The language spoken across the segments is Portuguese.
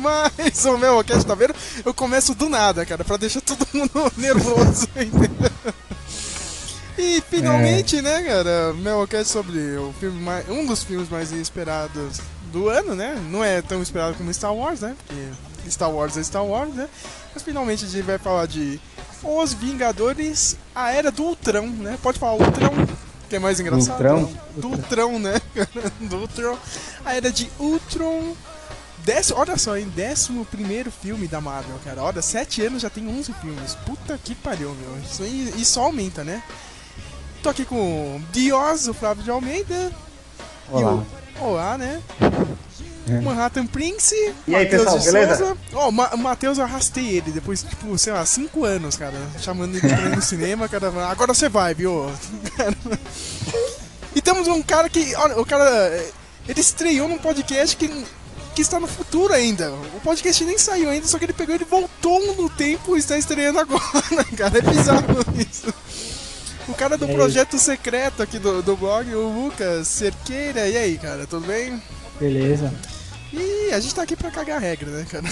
mas o meu cast, tá vendo? Eu começo do nada, cara, pra deixar todo mundo nervoso, entendeu? E finalmente, né, cara, meu cast sobre o filme mais, um dos filmes mais esperados do ano, né? Não é tão esperado como Star Wars, né? Porque Star Wars é Star Wars, né? Mas finalmente a gente vai falar de Os Vingadores, a Era do Ultron, né? Pode falar Ultron, que é mais engraçado. Ultron? Do Ultron, né? do Ultron. A Era de Ultron. Décimo, olha só, em décimo primeiro filme da Marvel, cara. Olha, sete anos já tem 11 filmes. Puta que pariu, meu. Isso, aí- isso só aumenta, né? Tô aqui com o Dios, o Flávio de Almeida. Olá. E o, olá, né? É. Manhattan Prince. E aí, Matheus pessoal, de beleza? Souza. Ó, o Ma- o Matheus eu arrastei ele depois, tipo, sei lá, cinco anos, cara. Chamando ele pra ir no cinema, cara. Agora você vai, viu? E temos um cara que. Olha, o cara. Ele estreou num podcast que. Que está no futuro ainda. O podcast nem saiu ainda, só que ele pegou ele voltou no tempo e está estreando agora, cara. É bizarro isso. O cara do É projeto secreto aqui do, do blog, o Lucas Cerqueira. E aí, cara, tudo bem? Beleza. E a gente tá aqui pra cagar a regra, né, cara?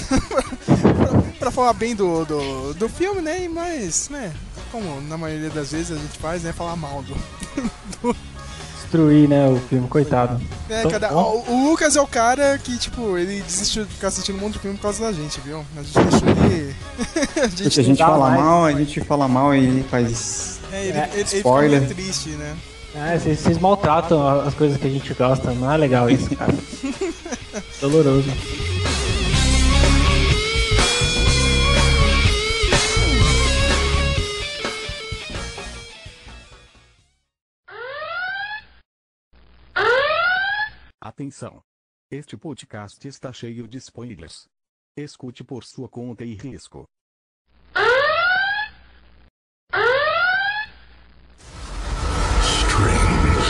pra, pra falar bem do, do, do filme, né? Mais, né? Como na maioria das vezes a gente faz, né? Falar mal do. Destruir, né, o filme, coitado. É, Então, cara, o, o Lucas é o cara que, tipo, ele desistiu de ficar assistindo um monte de filme por causa da gente, viu? A gente deixou ele. a Se a gente. gente fala mais. mal, a gente fala mal e ele faz. É, ele, É, ele, ele spoiler. meio triste, né? É, vocês, vocês maltratam as coisas que a gente gosta, não é legal isso, cara. Doloroso. Atenção! Este podcast está cheio de spoilers. Escute por sua conta e risco. Strings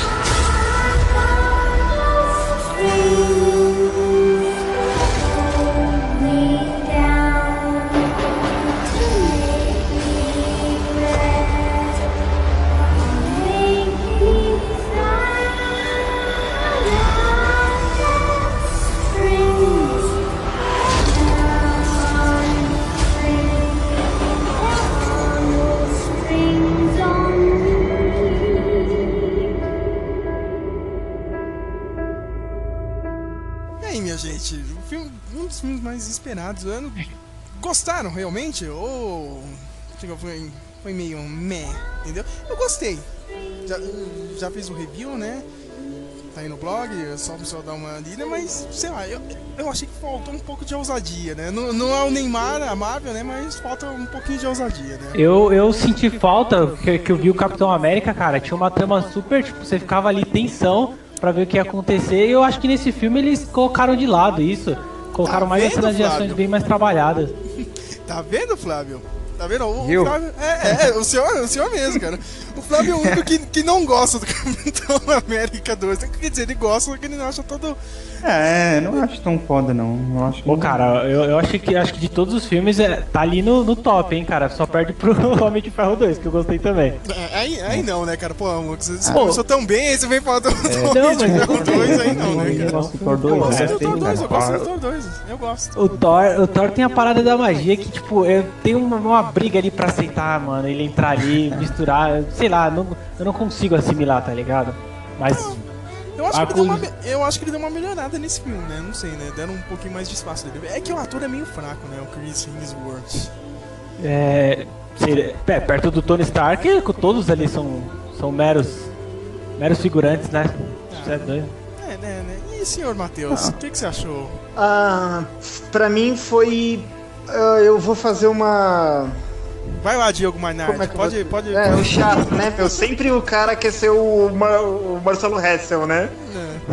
esperados do ano. Gostaram realmente? Ou. Chegou, foi, foi meio meh, entendeu? Eu gostei. Já, já fiz o review, né? Tá aí no blog, é só o pessoal dar uma lida, mas sei lá, eu, eu achei que faltou um pouco de ousadia, né? Não, não é o Neymar, a Marvel, né? Mas falta um pouquinho de ousadia, né? Eu, eu senti falta que, que eu vi o Capitão América, cara. Tinha uma trama super, tipo, você ficava ali tensão pra ver o que ia acontecer. E eu acho que nesse filme eles colocaram de lado isso. Colocaram Tá mais as vendo, cenas de ações bem mais trabalhadas. Tá vendo, Flávio? Tá vendo? O, o Viu? Flávio. É, é, o senhor, o senhor mesmo, cara. O Flávio é o único que, que não gosta do Capitão América 2. Quer dizer, ele gosta, só que ele não acha todo. É, não acho tão foda não. Eu acho que Pô, cara, eu, eu acho que acho que de todos os filmes é, tá ali no, no top, hein, cara. Só perde pro Homem de Ferro 2, que eu gostei também. É, Aí, aí não, né, cara? Pô, amor, você Pô. começou tão bem, aí você vem falar do, do Não, Homem de Ferro gostei. 2 aí não, né, Eu cara? gosto do Thor 2, Pô, Eu gosto do Thor 2, eu gosto do Thor 2, eu gosto. O Thor, o Thor tem a parada da magia que, tipo, eu tenho uma, uma briga ali pra aceitar, mano. Ele entrar ali, misturar, sei lá, não, eu não consigo assimilar, tá ligado? Mas Eu acho, A que ele deu uma, eu acho que ele deu uma melhorada nesse filme, né? Não sei, né? Deram um pouquinho mais de espaço dele. É que o ator é meio fraco, né? O Chris Hemsworth. É, é, perto do Tony Stark, todos ali são, são meros, meros figurantes, né? Isso é doido. É, né, né? E senhor Matheus, o que, que você achou? Ah, pra mim foi. ah, eu vou fazer uma. Vai lá, Diogo Mainardi. Como é pode, vou- pode. É, o chato, né? Eu sempre o cara quer ser o, Mar- o Marcelo Hessel, né?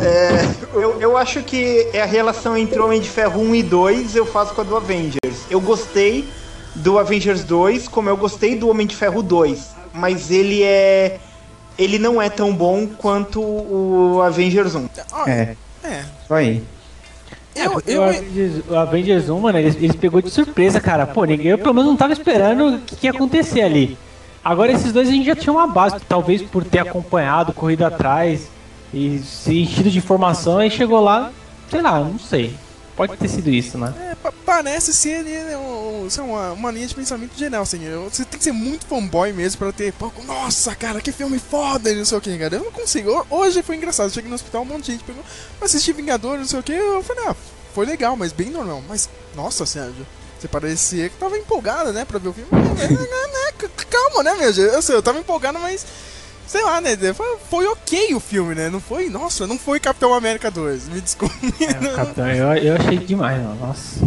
É, eu, eu acho que é a relação entre Homem de Ferro 1 e 2 eu faço com a do Avengers. Eu gostei, do Avengers 2, como eu gostei do Homem de Ferro 2. Mas ele é. Ele não é tão bom quanto o Avengers 1. Ó, É, é. isso aí. Eu, Porque eu, o, Avengers, o Avengers 1, mano, eles, eles pegou de surpresa, cara. Pô, ninguém, eu pelo menos não tava esperando o que, que ia acontecer ali. Agora esses dois a gente já tinha uma base, talvez por ter acompanhado, corrido atrás e se enchido de informação, aí chegou lá, sei lá, não sei. Pode ter sido isso, né? É, pa- parece ser né, um- sei lá, uma, uma linha de pensamento geral, assim. eu- Você tem que ser muito fanboy mesmo pra ter. pô, Nossa, cara, que filme foda não sei o que, cara. Eu não consigo. Ho- Hoje foi engraçado. Cheguei no hospital, um monte de gente pegou. "Assisti Vingadores, não sei o que. Eu falei, ah, foi legal, mas bem normal. Mas, nossa, Sérgio. Você parecia que tava empolgado, né, pra ver o filme. Né, né, Calma, né, meu? Eu sei, eu tava empolgado, mas. Sei lá, né? Foi, foi ok o filme, né? Não foi. Nossa, não foi Capitão América 2. Me desculpe. É, Capitão, eu, eu achei demais, mano. Nossa.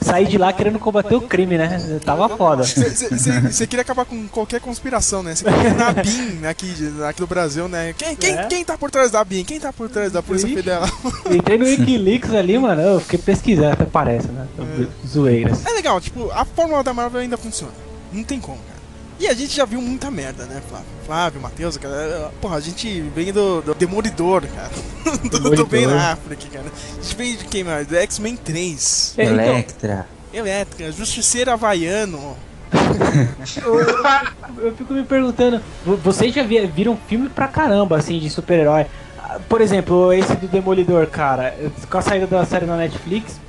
Saí de lá querendo combater o crime, né? Tava foda. Você queria acabar com qualquer conspiração, né? Você queria na BIM aqui, aqui do Brasil, né? Quem, quem, É. quem tá por trás da BIM? Quem tá por trás da Polícia Ixi. Federal? Entrei no Wikileaks ali, mano. Eu fiquei pesquisando, até parece, né? Zoeiras. É legal, tipo, a fórmula da Marvel ainda funciona. Não tem como, cara. E a gente já viu muita merda, né, Flávio? Flávio, Matheus, cara. Porra, a gente vem do, do Demolidor, cara. do, do Demolidor. Ben Affleck, cara. A gente vem de quem mais? Do X-Men 3. É, então, Electra. Elétrica, Justiceiro Havaiano. eu fico me perguntando, vo- vocês já vi- viram filme pra caramba, assim, de super-herói? Por exemplo, esse do Demolidor, cara, com a saída da série na Netflix,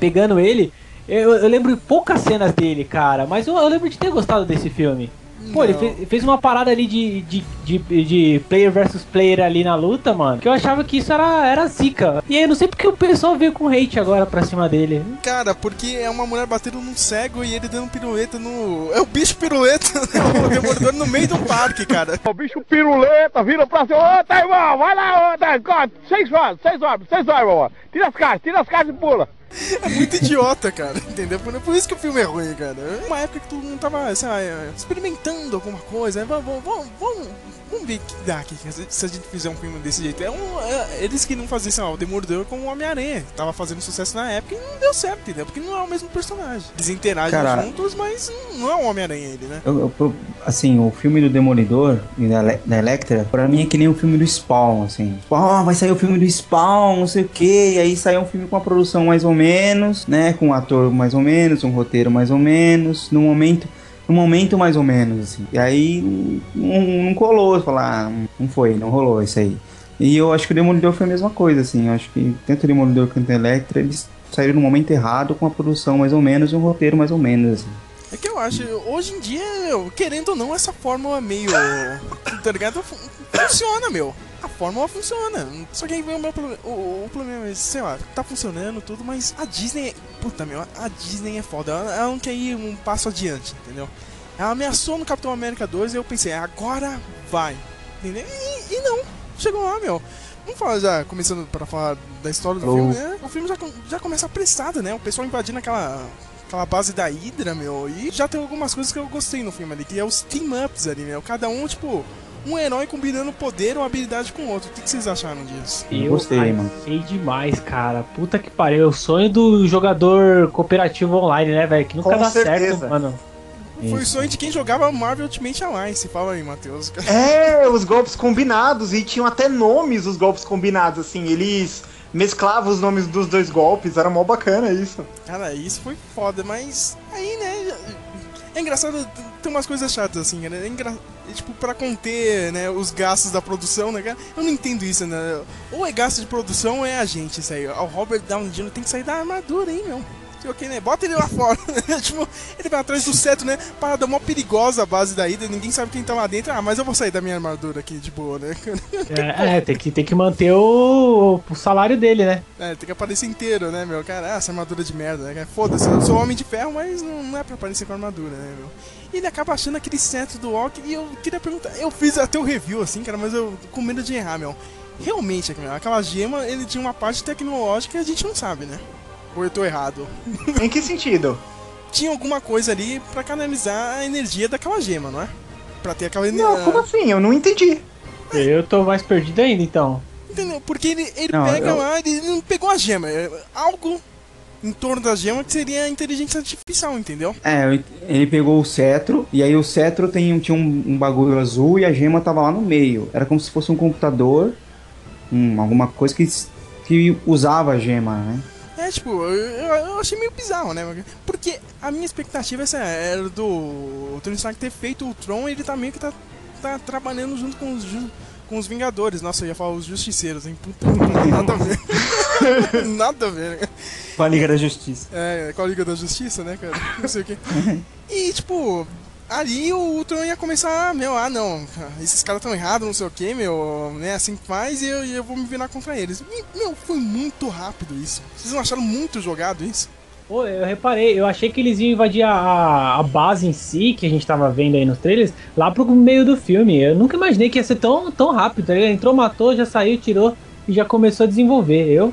pegando ele, eu, eu lembro poucas cenas dele, cara, mas eu, eu lembro de ter gostado desse filme. Pô, ele Não. fez, fez uma parada ali de, de, de, de player versus player ali na luta, mano, que eu achava que isso era, era zica. E aí eu não sei porque o pessoal veio com hate agora pra cima dele. Cara, porque é uma mulher batendo num cego e ele dando pirueta no. É o bicho piruleta, né? o demolidor no meio do parque, cara. O bicho piruleta vira pra cima. Ô, tá, irmão, vai lá, ô, tá. Seis horas, seis horas, seis horas, irmão. Tira as caixas, tira as caixas e pula. É muito idiota, cara. Entendeu? Por, isso que o filme é ruim, cara. Uma época que todo mundo tava, sei lá, experimentando alguma coisa. né? Vamos, vamos, vamos, que dá aqui se- a gente fizer um filme desse jeito. É um, é, eles fazer, sei lá, o Demolidor com o Homem-Aranha. Tava fazendo sucesso na época e não deu certo, entendeu? Porque não é o mesmo personagem. Eles interagem Cara- juntos, mas não é o Homem-Aranha ele, né? Eu- eu- assim, o filme do Demolidor e da, da Electra, pra mim é que nem o filme do Spawn, assim. Ó, vai sair o filme do Spawn, não sei o que, e aí saiu um filme com uma produção mais ou menos, né, com um ator mais ou menos, um roteiro mais ou menos, no momento, no momento mais ou menos, assim. E aí não, não colou, falar, ah, não foi, não rolou isso aí. E eu acho que o Demolidor foi a mesma coisa, assim, eu acho que tanto o Demolidor quanto a Electra, eles saíram no momento errado, com uma produção mais ou menos e um roteiro mais ou menos, assim. É que eu acho, hoje em dia, querendo ou não, essa fórmula meio. Tá ligado? Fu- Funciona, meu. A fórmula funciona. Só que aí vem o meu problema. O, o problema é, sei lá, tá funcionando tudo, mas a Disney. Puta, meu, a Disney é foda. Ela, ela não quer ir um passo adiante, entendeu? Ela ameaçou no Capitão América 2 e eu pensei, agora vai. Entendeu? E, e não. Chegou lá, meu. Vamos falar já, começando para falar da história do Oh. filme, né? O filme já, já começa apressado, né? O pessoal invadindo aquela aquela base da Hydra, meu. E já tem algumas coisas que eu gostei no filme ali, que é os team-ups ali, meu. Cada um, tipo, um herói combinando poder ou habilidade com o outro. O que, que vocês acharam disso? Eu gostei, mano. achei demais, cara. Puta que pariu. É o sonho do jogador cooperativo online, né, velho? Que nunca Com dá certeza. certo, mano. Foi o sonho de quem jogava Marvel Ultimate Alliance. Fala aí, Matheus. É, os golpes combinados, e tinham até nomes os golpes combinados, assim, eles mesclavam os nomes dos dois golpes, era mó bacana isso. Cara, isso foi foda, mas aí, né? É engraçado, tem umas coisas chatas assim, né? É engra... é, tipo, pra conter né, os gastos da produção, né? Eu não entendo isso, né? Ou é gasto de produção ou é a gente isso aí. O Robert Downey Jr. tem que sair da armadura, hein, meu? Sei o que, né? Bota ele lá fora. tipo, ele vai atrás do seto, né? Parada mó perigosa a base da ida, ninguém sabe quem tá lá dentro. Ah, mas eu vou sair da minha armadura aqui de boa, né? É, é, tem, que, tem que manter o, o salário dele, né? É, tem que aparecer inteiro, né, meu? Cara, essa armadura de merda, né? Foda-se, eu sou homem de ferro, mas não, não é pra aparecer com armadura, né, meu? E ele acaba achando aquele cetro do Walk e eu queria perguntar, eu fiz até o review, assim, cara, mas eu com medo de errar, meu. Realmente, aquela gema, ele tinha uma parte tecnológica que a gente não sabe, né? Ou eu tô errado? Em que sentido? Tinha alguma coisa ali pra canalizar a energia daquela gema, não é? Pra ter aquela Não, energia. como assim? Eu não entendi. Eu tô mais perdido ainda, então. Entendeu? Porque ele, ele Não, pega eu- lá, ele não pegou a gema. é Algo em torno da gema que seria a inteligência artificial, entendeu? É, ele pegou o cetro, e aí o cetro tem, tinha um, um bagulho azul e a gema tava lá no meio. Era como se fosse um computador, um, alguma coisa que, que usava a gema, né? É, tipo, eu, eu achei meio bizarro, né? Porque a minha expectativa essa era do o Tony Stark ter feito o Tron, ele tá meio que tá, tá trabalhando junto com os, com os Vingadores. Nossa, eu ia falar os Justiceiros, hein? Puta, nada a ver. nada a ver, né? Com a Liga da Justiça. É, com a Liga da Justiça, né, cara? Não sei o quê. E, tipo, ali o Ultron ia começar, meu, ah, não, esses caras estão errados, não sei o quê, meu, né, assim que faz e eu, eu vou me virar contra eles. E, meu, foi muito rápido isso. Vocês não acharam muito jogado isso? Pô, eu reparei, eu achei que eles iam invadir a, a base em si, que a gente tava vendo aí nos trailers, lá pro meio do filme. Eu nunca imaginei que ia ser tão, tão rápido. Ele entrou, matou, já saiu, tirou e já começou a desenvolver. Eu.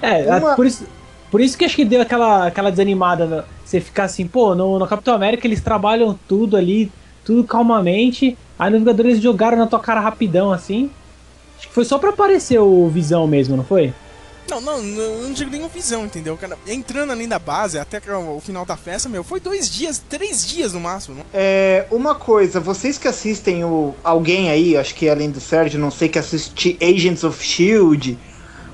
É, Uma- a- por isso. Por isso que acho que deu aquela, aquela desanimada. Né? Você ficar assim, pô, no, no Capitão América eles trabalham tudo ali, tudo calmamente. Aí no Vingadores eles jogaram na tua cara rapidão assim. Acho que foi só pra aparecer o Visão mesmo, não foi? Não, não, não, não digo nenhuma visão, entendeu? Cara, entrando ali na base, até que o final da festa, meu, foi dois dias, três dias no máximo. Não? É, uma coisa, vocês que assistem o alguém aí, acho que além do Sérgio, não sei que assiste Agents of Shield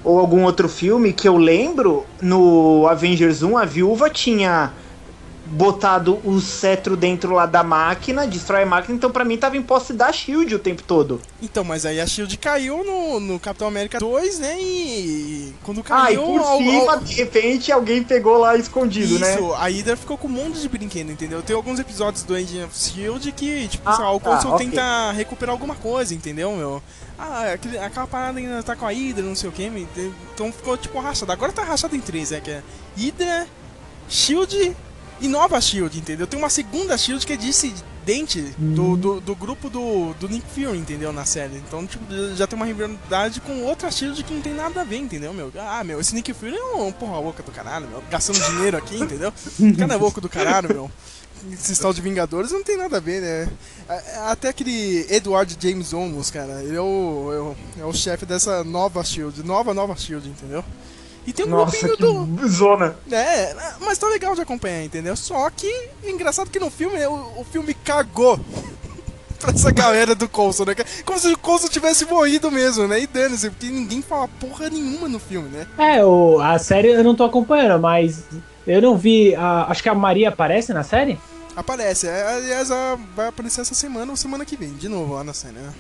ou algum outro filme que eu lembro, no Avengers 1 a viúva tinha botado o cetro dentro lá da máquina, destrói a máquina, então pra mim tava em posse da Shield o tempo todo. Então, mas aí a Shield caiu no, no Capitão América 2, né? E quando Ah, caiu. por al- cima, al- de repente, alguém pegou lá escondido, né? Isso, a Hydra ficou com um monte de brinquedo, entendeu? Tem alguns episódios do Agent of Shield que, tipo, Ah, sei lá, o tá, Coulson ok. tenta recuperar alguma coisa, entendeu, meu? Ah, aquele- aquela parada ainda tá com a Hydra, não sei o que, então ficou tipo rachado. Agora tá rachado em três, é que é Hydra, Shield e nova Shield, entendeu? Tem uma segunda Shield que é dissidente do, do, do grupo do, do Nick Fury, entendeu? Na série. Então, tipo, já tem uma rivalidade com outra Shield que não tem nada a ver, entendeu, meu? Ah, meu, esse Nick Fury é um porra louca do caralho, meu. Gastando dinheiro aqui, entendeu? O cara é louco do caralho, meu. Esse tal de Vingadores não tem nada a ver, né? Até aquele Edward James Olmos, cara, ele é o, é o, é o chefe dessa nova Shield, nova, nova Shield, entendeu? E tem um Nossa, grupinho que do. zona. É, mas tá legal de acompanhar, entendeu? Só que, engraçado que no filme, né, o, o filme cagou pra essa galera do Coulson, né? Como se o Coulson tivesse morrido mesmo, né? E dane-se, porque ninguém fala porra nenhuma no filme, né? É, o, a série eu não tô acompanhando, mas eu não vi. a- acho que a Maria aparece na série? Aparece, é, aliás, ela vai aparecer essa semana ou semana que vem, de novo lá na cena, né?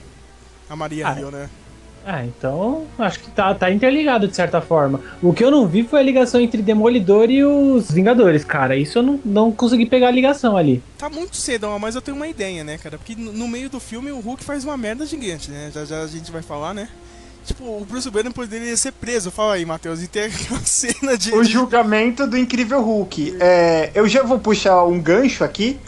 A Maria Ah, Rio, né? Ah, então acho que tá, tá interligado de certa forma. O que eu não vi foi a ligação entre Demolidor e os Vingadores, cara. Isso eu não, não consegui pegar a ligação ali. Tá muito cedo, mas eu tenho uma ideia, né, cara? Porque no meio do filme o Hulk faz uma merda gigante, né? Já já a gente vai falar, né? Tipo, o Bruce Banner poderia ser preso. Fala aí, Matheus, e ter aquela cena de. O julgamento do Incrível Hulk. É, eu já vou puxar um gancho aqui.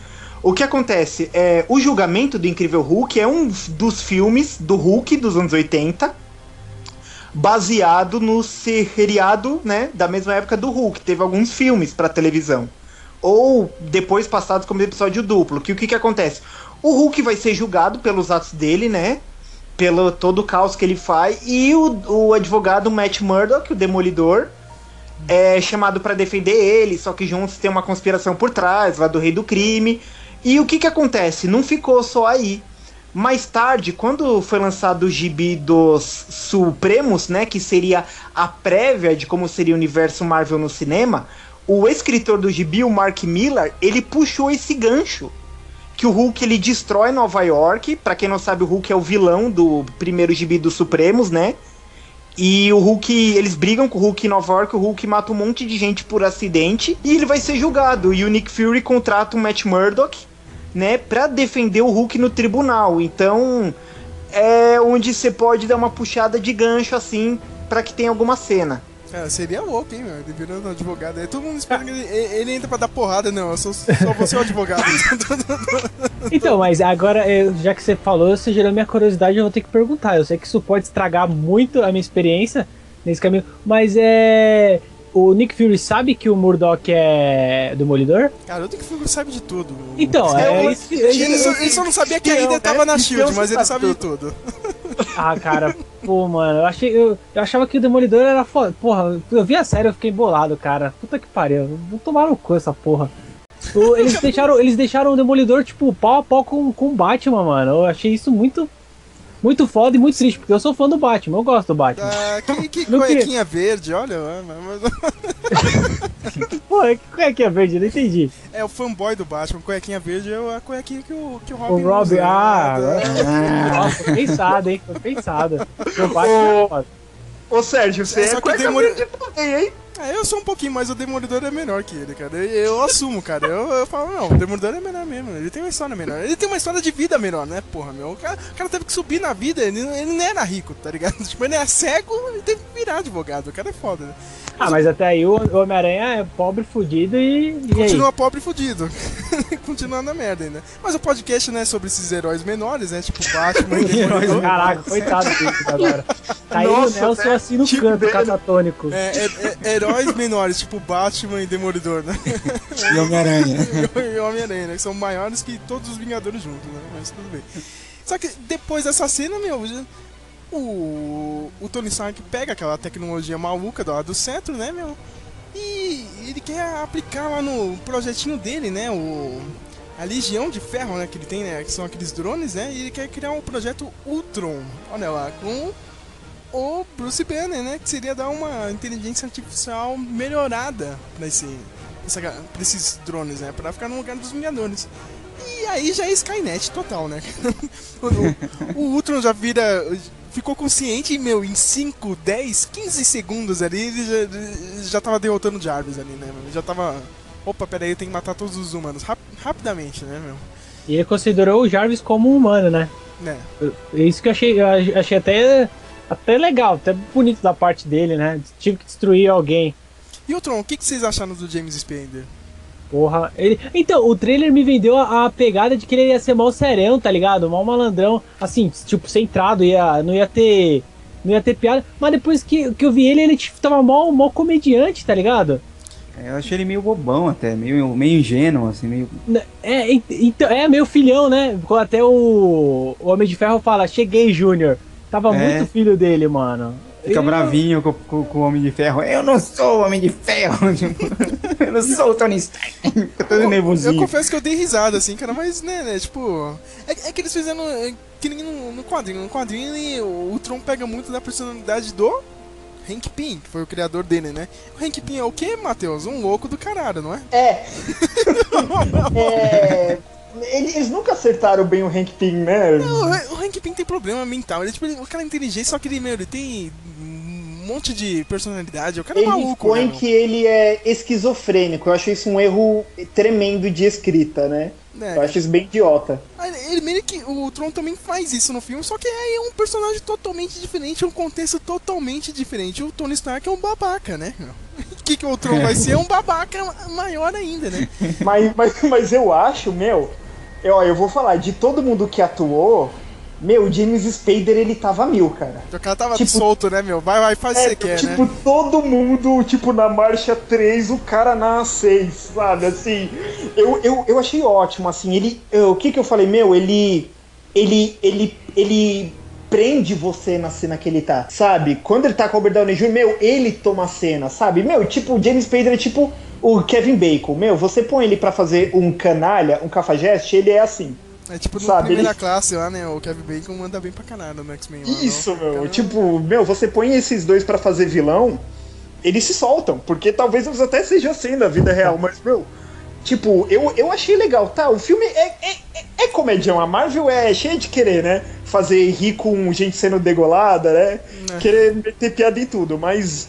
O que acontece? É, o julgamento do Incrível Hulk é um dos filmes do Hulk dos anos 80, baseado no seriado, né, da mesma época do Hulk. Teve alguns filmes pra televisão. Ou depois passados como episódio duplo. Que o que, que acontece? O Hulk vai ser julgado pelos atos dele, né? Pelo todo o caos que ele faz. E o, o advogado Matt Murdock, o Demolidor, é chamado pra defender ele, só que juntos tem uma conspiração por trás, lá do rei do crime. E o que que acontece? Não ficou só aí. Mais tarde, quando foi lançado o gibi dos Supremos, né, que seria a prévia de como seria o universo Marvel no cinema, o escritor do gibi, o Mark Millar, ele puxou esse gancho que o Hulk ele destrói Nova York. Pra quem não sabe, o Hulk é o vilão do primeiro gibi dos Supremos, né? E o Hulk, eles brigam com o Hulk em Nova York, o Hulk mata um monte de gente por acidente e ele vai ser julgado. E o Nick Fury contrata o Matt Murdock, né, pra defender o Hulk no tribunal. Então, é onde você pode dar uma puxada de gancho assim pra que tenha alguma cena. Cara, seria louco, hein, meu? Ele virando advogado. Aí todo mundo espera que ele, ele entra pra dar porrada, não. Eu sou, só ser o advogado. Então, mas agora, eu- já que você falou, você gerou minha curiosidade, eu vou ter que perguntar. Eu sei que isso pode estragar muito a minha experiência nesse caminho, mas é. O Nick Fury sabe que o Murdoch é demolidor? Cara, eu tenho que sabe de tudo. Então, É é, o- isso. Ele só, ele só não sabia que a Espião, Ida tava na Shield, Espião mas ele sabe de tudo. Ah, cara, Pô, mano, eu achei. Eu, eu achava que o Demolidor era foda. Porra, eu vi a série eu fiquei bolado, cara. Puta que pariu. Não tomaram no cu essa porra. O- eles, deixaram, eles deixaram o Demolidor, tipo, pau a pau com, com o Batman, mano. Eu achei isso muito. Muito foda e muito triste, porque eu sou fã do Batman, eu gosto do Batman. Ah, que, que cuequinha verde, olha. mas- Pô, que cuequinha verde? Eu não entendi. É o fanboy do Batman. Cuequinha verde é a cuequinha que o, que o O Robin Rob, usa, né? ah, É. nossa, foi pensado, hein? Foi pensado. O Batman é foda. Ô Sérgio, você É, é, que cueca demora- verde também, hein? É, eu sou um pouquinho, mas o Demolidor é menor que ele, cara. Eu, eu assumo, cara. Eu, eu falo, não, o Demolidor é menor mesmo. Ele tem uma história menor. Ele tem uma história de vida menor, né, porra, meu? O cara, o cara teve que subir na vida, ele, ele não era rico, tá ligado? Tipo, ele é cego, ele teve que virar advogado. O cara é foda, né? Ah, mas até aí o o Homem-Aranha é pobre, fudido e. E aí? Continua pobre e fudido. Continua na merda ainda. Mas o podcast, né, sobre esses heróis menores, né? Tipo Batman e Demolidor. Caraca, coitado dele agora. Tá aí o Nossa, Nelson né? assim no Tipo canto, catatônico. É, é- é- heróis menores, tipo Batman e Demolidor, né? E Homem-Aranha. e Homem-Aranha, né? Que são maiores que todos os Vingadores juntos, né? Mas tudo bem. Só que depois dessa cena, meu, o, o Tony Stark pega aquela tecnologia maluca do lado do centro, né, meu? E ele quer aplicar lá no projetinho dele, né? O, a Legião de Ferro, né? Que ele tem, né? Que são aqueles drones, né? E ele quer criar um projeto Ultron, olha lá, com o Bruce Banner, né? Que seria dar uma inteligência artificial melhorada pra, esse, pra esses drones, né? Pra ficar no lugar dos Vingadores. E aí já é Skynet total, né? o, o- Ultron já vira. Ficou consciente meu, em 5, 10, 15 segundos ali, ele já, já tava derrotando o Jarvis ali, né? Já tava. Opa, peraí, eu tenho que matar todos os humanos. Rap- rapidamente, né, meu? E ele considerou o Jarvis como um humano, né? Né? É Isso que eu achei, eu achei até, até legal, até bonito da parte dele, né? Tive que destruir alguém. E o Tron, o que, que vocês acharam do James Spader? Porra, ele. Então, o trailer me vendeu a, a pegada de que ele ia ser mal serão, tá ligado? Mal malandrão, assim, tipo, centrado, ia, não ia ter. Não ia ter piada. Mas depois que, que eu vi ele, ele tipo, tava mal, mal comediante, tá ligado? Eu achei ele meio bobão até, meio, meio ingênuo, assim, meio. É, ent- então, é meio filhão, né? Quando Até o, o Homem de Ferro fala, cheguei, Júnior. Tava É. muito filho dele, mano. Fica bravinho com, com- com o Homem de Ferro. Eu não sou o Homem de Ferro. tipo, eu não sou o Tony Stark. Fica todo Eu nervosinho. confesso que eu dei risada, assim, cara, mas, né, né tipo... É, é que eles fizeram é, que nem no, no quadrinho. No quadrinho, ele, o, o Tron pega muito da personalidade do Hank Pym, que foi o criador dele, né? O Hank Pym é o quê, Matheus? Um louco do caralho, não é? É. é... Eles, nunca acertaram bem o Hank Pym, né? O, o Hank Pym tem problema mental. Ele, tipo, ele, o cara é inteligente, só que ele, meu, ele tem um monte de personalidade. O cara é Ele maluco, põe meu? que ele é esquizofrênico. Eu acho isso um erro tremendo de escrita, né? É, Eu acho isso bem idiota. Ele ele meio que. O Tron também faz isso no filme, só que aí é um personagem totalmente diferente, um contexto totalmente diferente. O Tony Stark é um babaca, né? O que, que o Tron vai ser? É um babaca maior ainda, né? Mas, mas, mas eu acho, meu. Eu, ó, eu vou falar, de todo mundo que atuou, meu, o James Spader ele tava mil, cara. O cara tava Tipo- solto, né, meu? Vai, vai, faz o que você quer, tipo, né? todo mundo, tipo, na marcha 3, o cara na 6, sabe? Assim, eu, eu, eu achei ótimo, assim, ele. eu- o que que eu falei, meu, ele. Ele. Ele. Ele prende você na cena que ele tá, sabe? Quando ele tá com o Robert Downey Jr., meu, ele toma a cena, sabe? Meu, tipo, o James Spader é tipo o Kevin Bacon. Meu, você põe ele pra fazer um canalha, um cafajeste, ele é assim. É tipo no sabe, primeira ele- classe lá, né? O Kevin Bacon manda bem pra caralho no X-Men. Isso, meu. Tipo, meu, você põe esses dois pra fazer vilão, eles se soltam, porque talvez eles até sejam assim na vida real, mas, meu. Tipo, eu, eu achei legal, tá? O filme é, é, é, é comedião. A Marvel é cheia de querer, né? Fazer rir com gente sendo degolada, né? É. Querer meter piada em tudo. Mas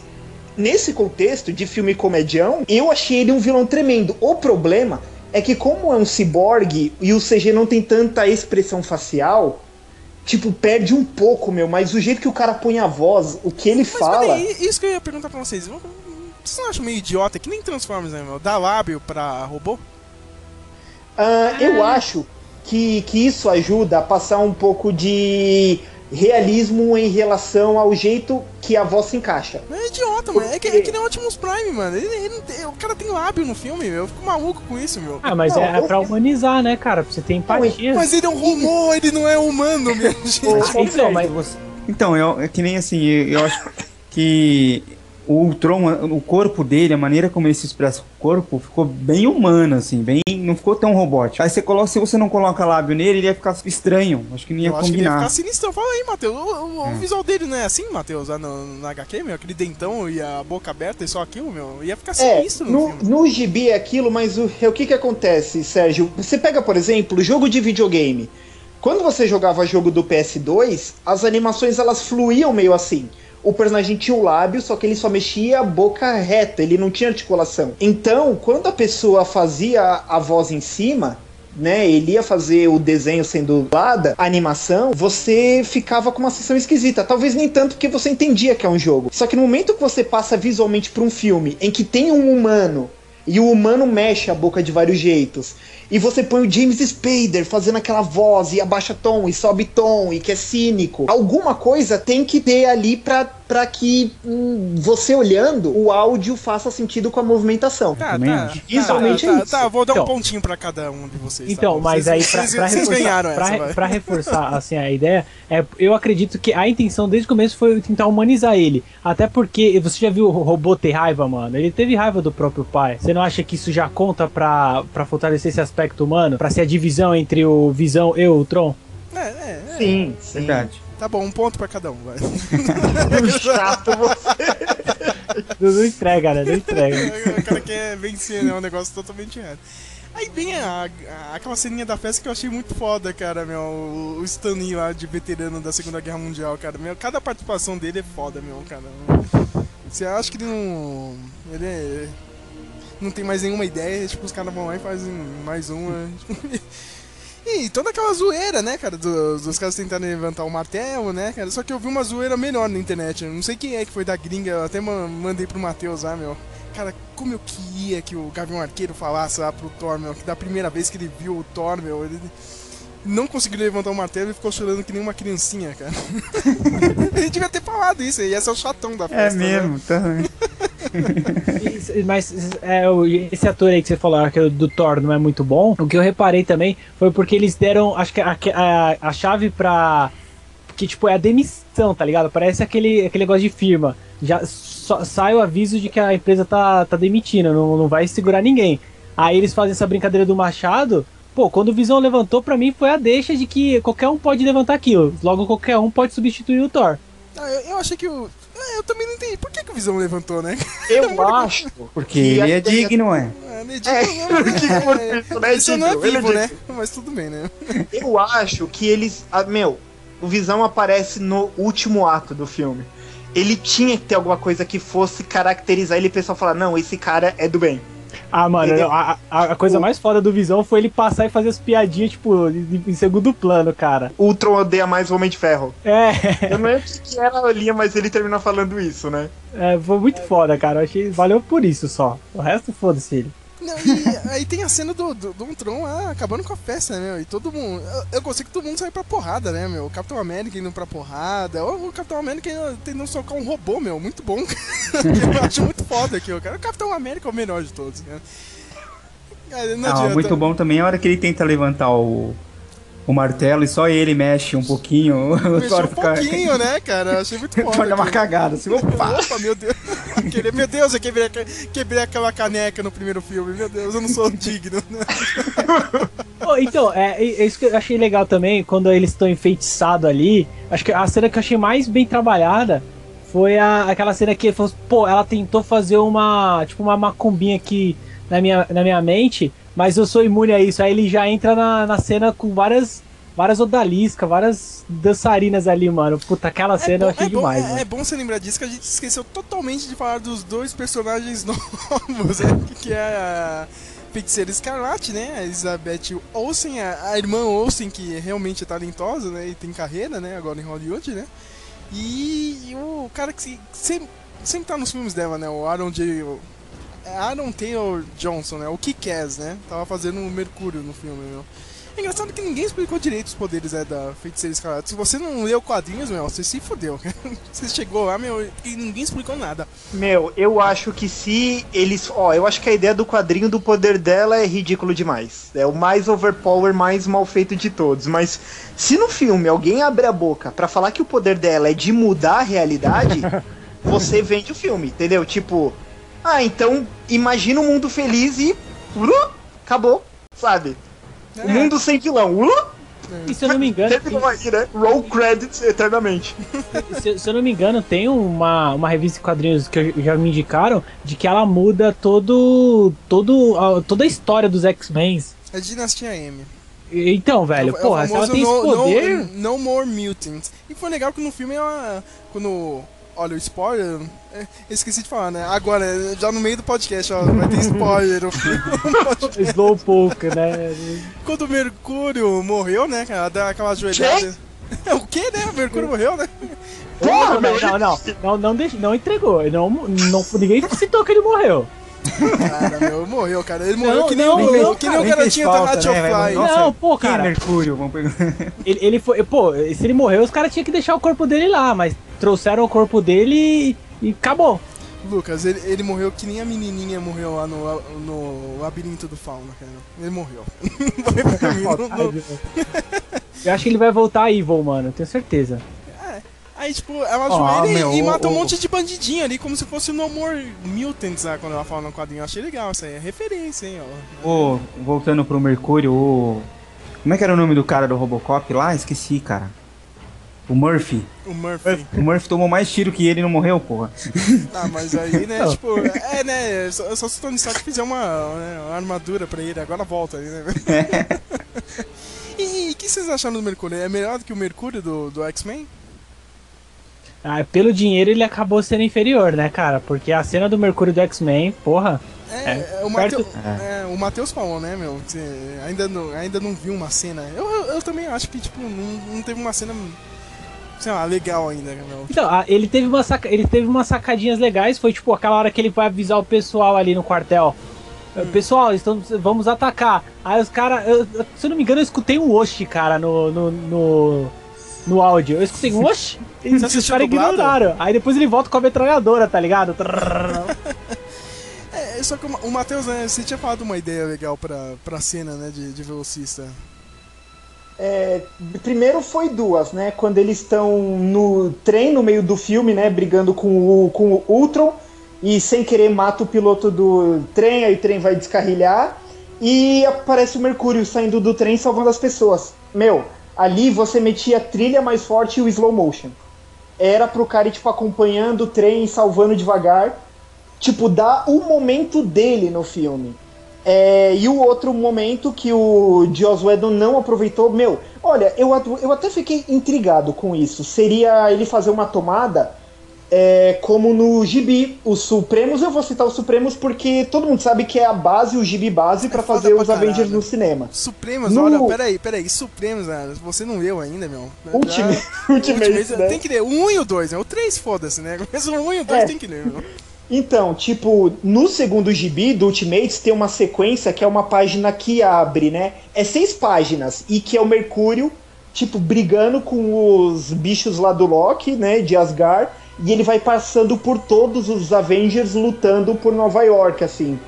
nesse contexto de filme comedião, eu achei ele um vilão tremendo. O problema é que, como é um ciborgue e o CG não tem tanta expressão facial, tipo, perde um pouco, meu. Mas o jeito que o cara põe a voz, o que ele Mas fala. peraí, isso que eu ia perguntar pra vocês. Vocês não acham meio idiota? Que nem Transformers, né, meu? Dá lábio pra robô? Ah, eu acho que, que isso ajuda a passar um pouco de realismo em relação ao jeito que a voz se encaixa. Não é idiota, mano. É que, é que nem o Optimus Prime, mano. Ele, ele não tem- o cara tem lábio no filme, meu. Eu fico maluco com isso, meu. Ah, mas Não, é, é pra humanizar, né, cara? Pra você ter empatia. Mas ele é um robô, ele não é humano, minha gente. Então, mas- Você, Então, eu, é que nem assim, eu, eu acho que o Ultron, o corpo dele, a maneira como ele se expressa com o corpo, ficou bem humano, assim, bem. Não ficou tão robótico. Aí você coloca, se você não coloca lábio nele, ele ia ficar estranho. Acho que não ia Eu acho que ele ia combinar. ficar sinistro. Fala aí, Matheus. O, o- o visual dele não é assim, Matheus? lá No, na HQ, meu? Aquele dentão e a boca aberta e só aquilo, meu? Ia ficar É, sinistro no, no, filme. no gibi é aquilo, mas o, o que que acontece, Sérgio? Você pega, por exemplo, jogo de videogame. Quando você jogava jogo do PS2, as animações elas fluíam meio assim. O personagem tinha o lábio, só que ele só mexia a boca reta, ele não tinha articulação. Então, quando a pessoa fazia a voz em cima, né, ele ia fazer o desenho sendo dublada, a animação, você ficava com uma sensação esquisita. Talvez nem tanto porque você entendia que é um jogo. Só que no momento que você passa visualmente para um filme em que tem um humano e o humano mexe a boca de vários jeitos. E você põe o James Spader fazendo aquela voz e abaixa tom e sobe tom e que é cínico. Alguma coisa tem que ter ali pra, pra que hum, você olhando o áudio faça sentido com a movimentação. Tá, também tá, tá, Visualmente tá, é tá, isso. tá, vou dar Então. um pontinho pra cada um de vocês. tá Então, bom? mas Vocês- aí pra, vocês, pra vocês reforçar, ganharam pra, essa, pra reforçar assim, a ideia, é, eu acredito que a intenção desde o começo foi tentar humanizar ele. Até porque você já viu o robô ter raiva, mano? Ele teve raiva do próprio pai. Você não acha que isso já conta pra, pra fortalecer esse aspecto humano? Pra ser a divisão entre o Visão e o Ultron? É, é, é. Sim, sim. Verdade. Tá bom, um ponto pra cada um, vai. Chato você. Não, não entrega, né? Não entrega. o cara quer vencer, né? É um negócio totalmente errado. Aí vem a, a- aquela ceninha da festa que eu achei muito foda, cara, meu. O, o Stan Lee lá de veterano da Segunda Guerra Mundial, cara. Meu, cada participação dele é foda, meu, cara. Você acha que ele não. Ele é. Não tem mais nenhuma ideia, tipo, os caras vão lá e fazem mais uma. E toda aquela zoeira, né, cara, dos, dos caras tentarem levantar o martelo, né, cara. Só que eu vi uma zoeira melhor na internet. Não sei quem é que foi da gringa, eu até ma- mandei pro Matheus lá, meu. Cara, como eu queria que o Gavião Arqueiro falasse lá pro Thor, meu, que da primeira vez que ele viu o Thor, meu, ele não conseguiu levantar o martelo e ficou chorando que nem uma criancinha, cara. ele devia ter falado isso, ia ser o chatão da É festa. né? mesmo, tá. E- Mas é, esse ator aí que você falou que é do Thor não é muito bom. O que eu reparei também foi porque eles deram, acho que a, a, a chave pra. Que tipo, é a demissão, tá ligado? Parece aquele, aquele negócio de firma. Já só- sai o aviso de que a empresa tá, tá demitindo, não, não vai segurar ninguém. Aí eles fazem essa brincadeira do machado. Pô, quando o Visão levantou, pra mim foi a deixa de que qualquer um pode levantar aquilo. Logo, qualquer um pode substituir o Thor. Ah, eu, eu achei que o. ah, Eu também não entendi. Por que, que o Visão levantou, né? Eu acho. Porque que ele é digno, é. É, meio É, digno, digno, isso, né? Não é ele é vivo, né? Mas tudo bem, né? Eu acho que eles. ah, meu, o Visão aparece no último ato do filme. Ele tinha que ter alguma coisa que fosse caracterizar ele e o pessoal falar: não, esse cara é do bem. Ah, mano, a, a- a coisa O- mais foda do Visão foi ele passar e fazer as piadinhas, tipo, em, segundo plano, cara. Ultron odeia mais o Homem de Ferro. É, Eu não lembro o que era a linha, mas ele terminou falando isso, né? é, foi muito foda, cara. Eu achei, valeu por isso só. O resto, foda-se ele. Não, aí tem a cena do, do, do Ultron lá acabando com a festa, né, meu? E todo mundo. Eu, eu gostei que todo mundo saiu pra porrada, né, meu? O Capitão América indo pra porrada. O, o Capitão América tentando socar um robô, meu. Muito bom. eu acho muito foda aqui, o cara. O Capitão América é o melhor de todos, né? Cara, não Ah, adianta. muito bom também a hora que ele tenta levantar o, o martelo e só ele mexe um pouquinho. Mexeu Thor um pouquinho, né, cara? Eu achei muito. Thor dá uma aquilo. cagada, assim, opa! Opa, meu Deus. Querer- Meu Deus, eu quebrei, quebrei aquela caneca no primeiro filme. Meu Deus, eu não sou digno. né? Ô, então, é, é isso que eu achei legal também, quando eles estão enfeitiçados ali. Acho que a cena que eu achei mais bem trabalhada foi a, aquela cena que pô, ela tentou fazer uma, tipo, uma macumbinha aqui na minha, na minha mente, mas eu sou imune a isso. Aí ele já entra na, na cena com várias, várias odaliscas, várias dançarinas ali, mano. Puta, aquela cena eu achei é bom, demais, é, é bom você lembrar disso que a gente esqueceu totalmente de falar dos dois personagens novos, né? Que é a Feiticeira Escarlate, né? A Elizabeth Olsen, a, a irmã Olsen, que realmente é talentosa, né? E tem carreira, né? Agora em Hollywood, né? E, e o cara que se- sempre, sempre tá nos filmes dela, né? O Aaron J. Aaron Taylor Johnson, né? O Kick-Ass, né? Tava fazendo o Mercúrio no filme, meu. É engraçado que ninguém explicou direito os poderes é, da feiticeira escarlate. Se você não leu quadrinhos, meu, você se fodeu. Você chegou lá, meu, e ninguém explicou nada. Meu, eu acho que se eles. Ó, eu acho que a ideia do quadrinho do poder dela é ridículo demais. É o mais overpower, mais mal feito de todos. Mas se no filme alguém abre a boca pra falar que o poder dela é de mudar a realidade, você vende o filme, entendeu? Tipo, ah, então imagina um mundo feliz e. uh, acabou, sabe? O mundo sem vilão. uh, E se eu não me engano, terminou aí, né? Roll credits eternamente. se, se eu não me engano, tem uma, uma revista de quadrinhos que eu- já me indicaram de que ela muda todo, todo, a- toda a história dos X-Men. É Dinastia M. Então, velho, É o- é porra, se ela tem esse no, poder. No, no More Mutants. E foi legal que no filme ela. Quando. Olha, o spoiler. É, esqueci de falar, né? Agora, já no meio do podcast, ó, vai ter spoiler filme. Slowpoke, né? Quando o Mercúrio morreu, né, cara? Dá aquela joelhada. o quê, né? O Mercúrio morreu, né? Não, não, não, não, não, não, deixa- não entregou. Não, não, ninguém citou que ele morreu. Cara, meu, morreu, cara. Ele morreu Não, que nem, não, o, não, que nem o garotinho da Ratchet né? Fly. Nossa, Não, pô, Quem é cara. Mercúrio? Vamos pegar. Ele, ele foi. Pô, se ele morreu, os caras tinham que deixar o corpo dele lá, mas trouxeram o corpo dele e, e acabou. Lucas, ele, ele morreu que nem a menininha morreu lá no, no labirinto do fauna, cara. Ele morreu. Não- não- Eu acho que ele vai voltar Evil, mano, tenho certeza. Aí, tipo, ela ajoelha e- meu, e o- mata um o- monte de bandidinho ali, como se fosse No More Mutants, lá, quando ela fala no quadrinho. Eu achei legal isso aí, é referência, hein, ó. Ô, voltando pro Mercúrio, o. Como é que era o nome do cara do Robocop lá? Esqueci, cara. O Murphy. O Murphy. O Murphy tomou mais tiro que ele e não morreu, porra. Ah, mas aí, né, tipo, é, né, só, só se o Tony Stark fizer uma, né, uma armadura pra ele, agora volta aí, né? e o que vocês acharam do Mercúrio? É melhor do que o Mercúrio do, do X-Men? Ah, pelo dinheiro ele acabou sendo inferior, né, cara? Porque a cena do Mercúrio do X-Men, porra. É, É, o perto- Mateu- é, o Matheus falou, né, meu? Você ainda não, ainda não viu uma cena. Eu, eu, eu também acho que, tipo, não, não teve uma cena, sei lá, legal ainda, né, meu. Então, ele teve, uma saca... ele teve umas sacadinhas legais, foi tipo aquela hora que ele vai avisar o pessoal ali no quartel. Eh, Pessoal, estamos, vamos atacar. Aí os caras. Se eu não me engano, eu escutei um Oshi, cara, no, no, no, no áudio. Eu escutei um Oshi e os caras ignoraram. Aí depois ele volta com a metralhadora, tá ligado? É, só que o Matheus, né, você tinha falado uma ideia legal pra, pra cena, né, de, de velocista. É, primeiro foi duas, né? Quando eles estão no trem no meio do filme, né? Brigando com o, com o Ultron e sem querer mata o piloto do trem, aí o trem vai descarrilhar e aparece o Mercúrio saindo do trem salvando as pessoas. Meu, ali você metia a trilha mais forte e o slow motion. Era pro cara ir, tipo, acompanhando o trem e salvando devagar. Tipo, dá o momento dele no filme. É, e o outro momento que o Joss Whedon não aproveitou, meu, olha, eu, eu até fiquei intrigado com isso. Seria ele fazer uma tomada é, como no Gibi, os Supremos, eu vou citar os Supremos porque todo mundo sabe que é a base, o Gibi base, pra foda fazer os Avengers caralho. no cinema. Supremos, No- olha, peraí, peraí, Supremos, né? Você não leu ainda, meu. Ultimate, Já- Ultimate, né? Tem que ler o 1 e o 2, né? O 3 foda-se, né? Mas o 1 e o 2 É. tem que ler, meu. Então, tipo, no segundo gibi do Ultimates tem uma sequência que é uma página que abre, né? É seis páginas e que é o Mercúrio, tipo, brigando com os bichos lá do Loki, né? De Asgard. E ele vai passando por todos os Avengers lutando por Nova York, assim.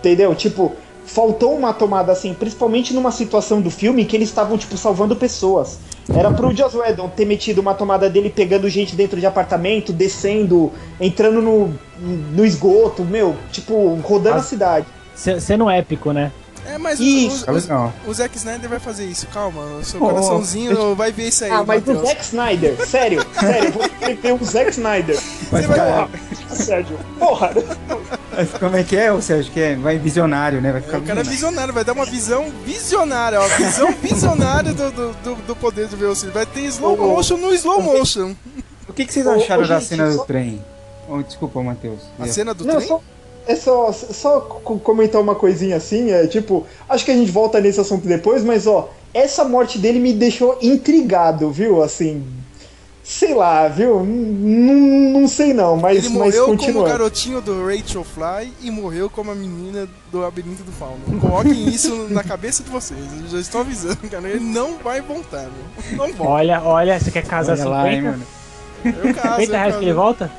Entendeu? Tipo, faltou uma tomada assim, principalmente numa situação do filme que eles estavam, tipo, salvando pessoas. Era pro Joss Whedon ter metido uma tomada dele pegando gente dentro de apartamento, descendo, entrando no, no esgoto, meu, tipo, rodando a cidade. Se- Sendo épico, né? É, mas Isso, o, o, legal. o Zack Snyder vai fazer isso, calma. O seu Oh, coraçãozinho vai ver isso aí, Ah, mas o. Zack Snyder, sério, sério, vou escrever o Zack Snyder. Vai Você vai ficar- lá, Sérgio, porra. Como é que é, o Sérgio? Que é? Vai visionário, né? Vai ficar O cara é visionário, vai dar uma visão visionária, ó. Visão visionária do, do, do, do poder de velocidade. Vai ter slow ô. motion no slow motion. O que, que vocês acharam da gente, cena só- do trem? Oh, desculpa, Matheus. A cena do Não, trem? só, é só, só co- comentar uma coisinha assim, é tipo, acho que a gente volta nesse assunto depois, mas ó, essa morte dele me deixou intrigado, viu? Assim, Sei lá, viu? Não, não sei não, mas, Ele mas morreu como o garotinho do Rachel Fly e morreu como a menina do Labirinto do Fauno. Coloquem isso na cabeça de vocês. Eu já estou avisando, cara. Ele não vai voltar, meu. Não volta. Olha, olha, você quer casar Olha lá, hein, 50? mano. Eu caso, 50 eu reais caso. que ele volta?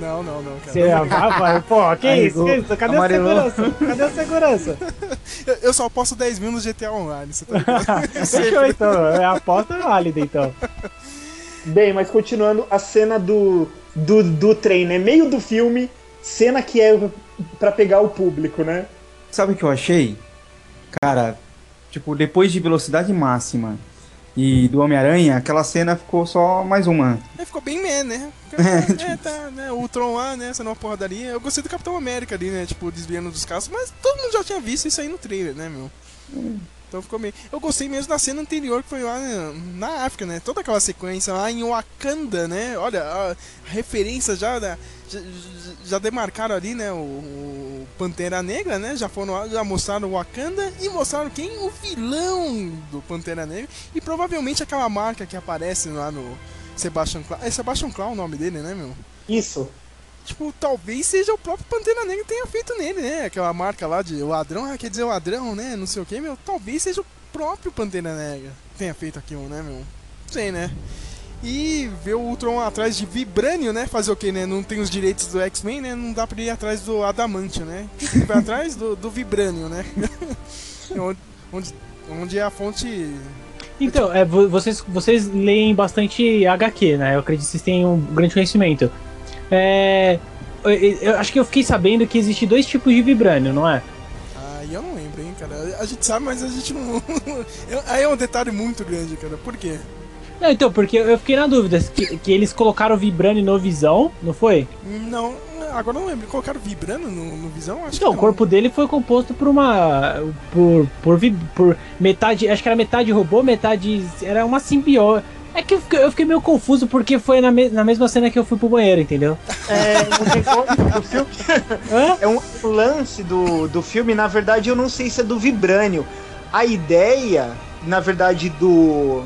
Não, não, não, cara. Você vai, vai, pô, que Aí, isso? o- Que isso? Cadê amarelou. a segurança? Cadê a segurança? Eu- Eu só posso 10 mil no GTA Online, você tá ligado? Então, é a aposta válida então. Bem, mas continuando, a cena do, do, do trem, né? Meio do filme, cena que é pra pegar o público, né? Sabe o que eu achei? Cara, tipo, depois de velocidade máxima e do Homem-Aranha, aquela cena ficou só mais uma. Aí ficou bem man, né? É, tá, né? O Tron lá, né? Essa numa porradaria. Eu gostei do Capitão América ali, né? Tipo, desviando dos carros, mas todo mundo já tinha visto isso aí no trailer, né, meu? Então ficou meio. Eu gostei mesmo da cena anterior que foi lá né, na África, né? Toda aquela sequência lá em Wakanda, né? Olha, a referência já. Já, já demarcaram ali, né? O, o Pantera Negra, né? Já foram já mostraram o Wakanda e mostraram quem? O vilão do Pantera Negra. E provavelmente aquela marca que aparece lá no Sebastian Clown. É Sebastian Clown o nome dele, né, meu? Isso. Tipo, talvez seja o próprio Pantera Negra que tenha feito nele, né? Aquela marca lá de ladrão, ah, quer dizer ladrão, né? Não sei o que, meu. Talvez seja o próprio Pantera Negra que tenha feito aquilo, né, meu? Não sei, né? E ver o Ultron atrás de Vibrânio, né? Fazer o que, né? Não tem os direitos do X-Men, né? Não dá pra ir atrás do Adamantio, né? Vai atrás do, do Vibrânio, né? onde, onde, onde é a fonte Então, é, vo- vocês, vocês leem bastante HQ, né? Eu acredito que vocês têm um grande conhecimento. É, eu, eu acho que eu fiquei sabendo que existe dois tipos de vibrânio, não é? Aí eu não lembro, hein, cara. A gente sabe, mas a gente não. Aí é um detalhe muito grande, cara. Por quê? Não, então, porque eu fiquei na dúvida que, que eles colocaram vibrânio no Visão, não foi? Não, agora não lembro. Colocaram vibrando no, no visão? Acho Então, que o corpo dele foi composto por uma. por. por, por metade. Acho que era metade robô, metade. Era uma simbiose. É que eu fiquei, eu fiquei meio confuso porque foi na, me- na mesma cena que eu fui pro banheiro, entendeu? É um negócio do filme. Hã? É um lance do, do filme, na verdade, eu não sei se é do Vibrânio. A ideia, na verdade, do,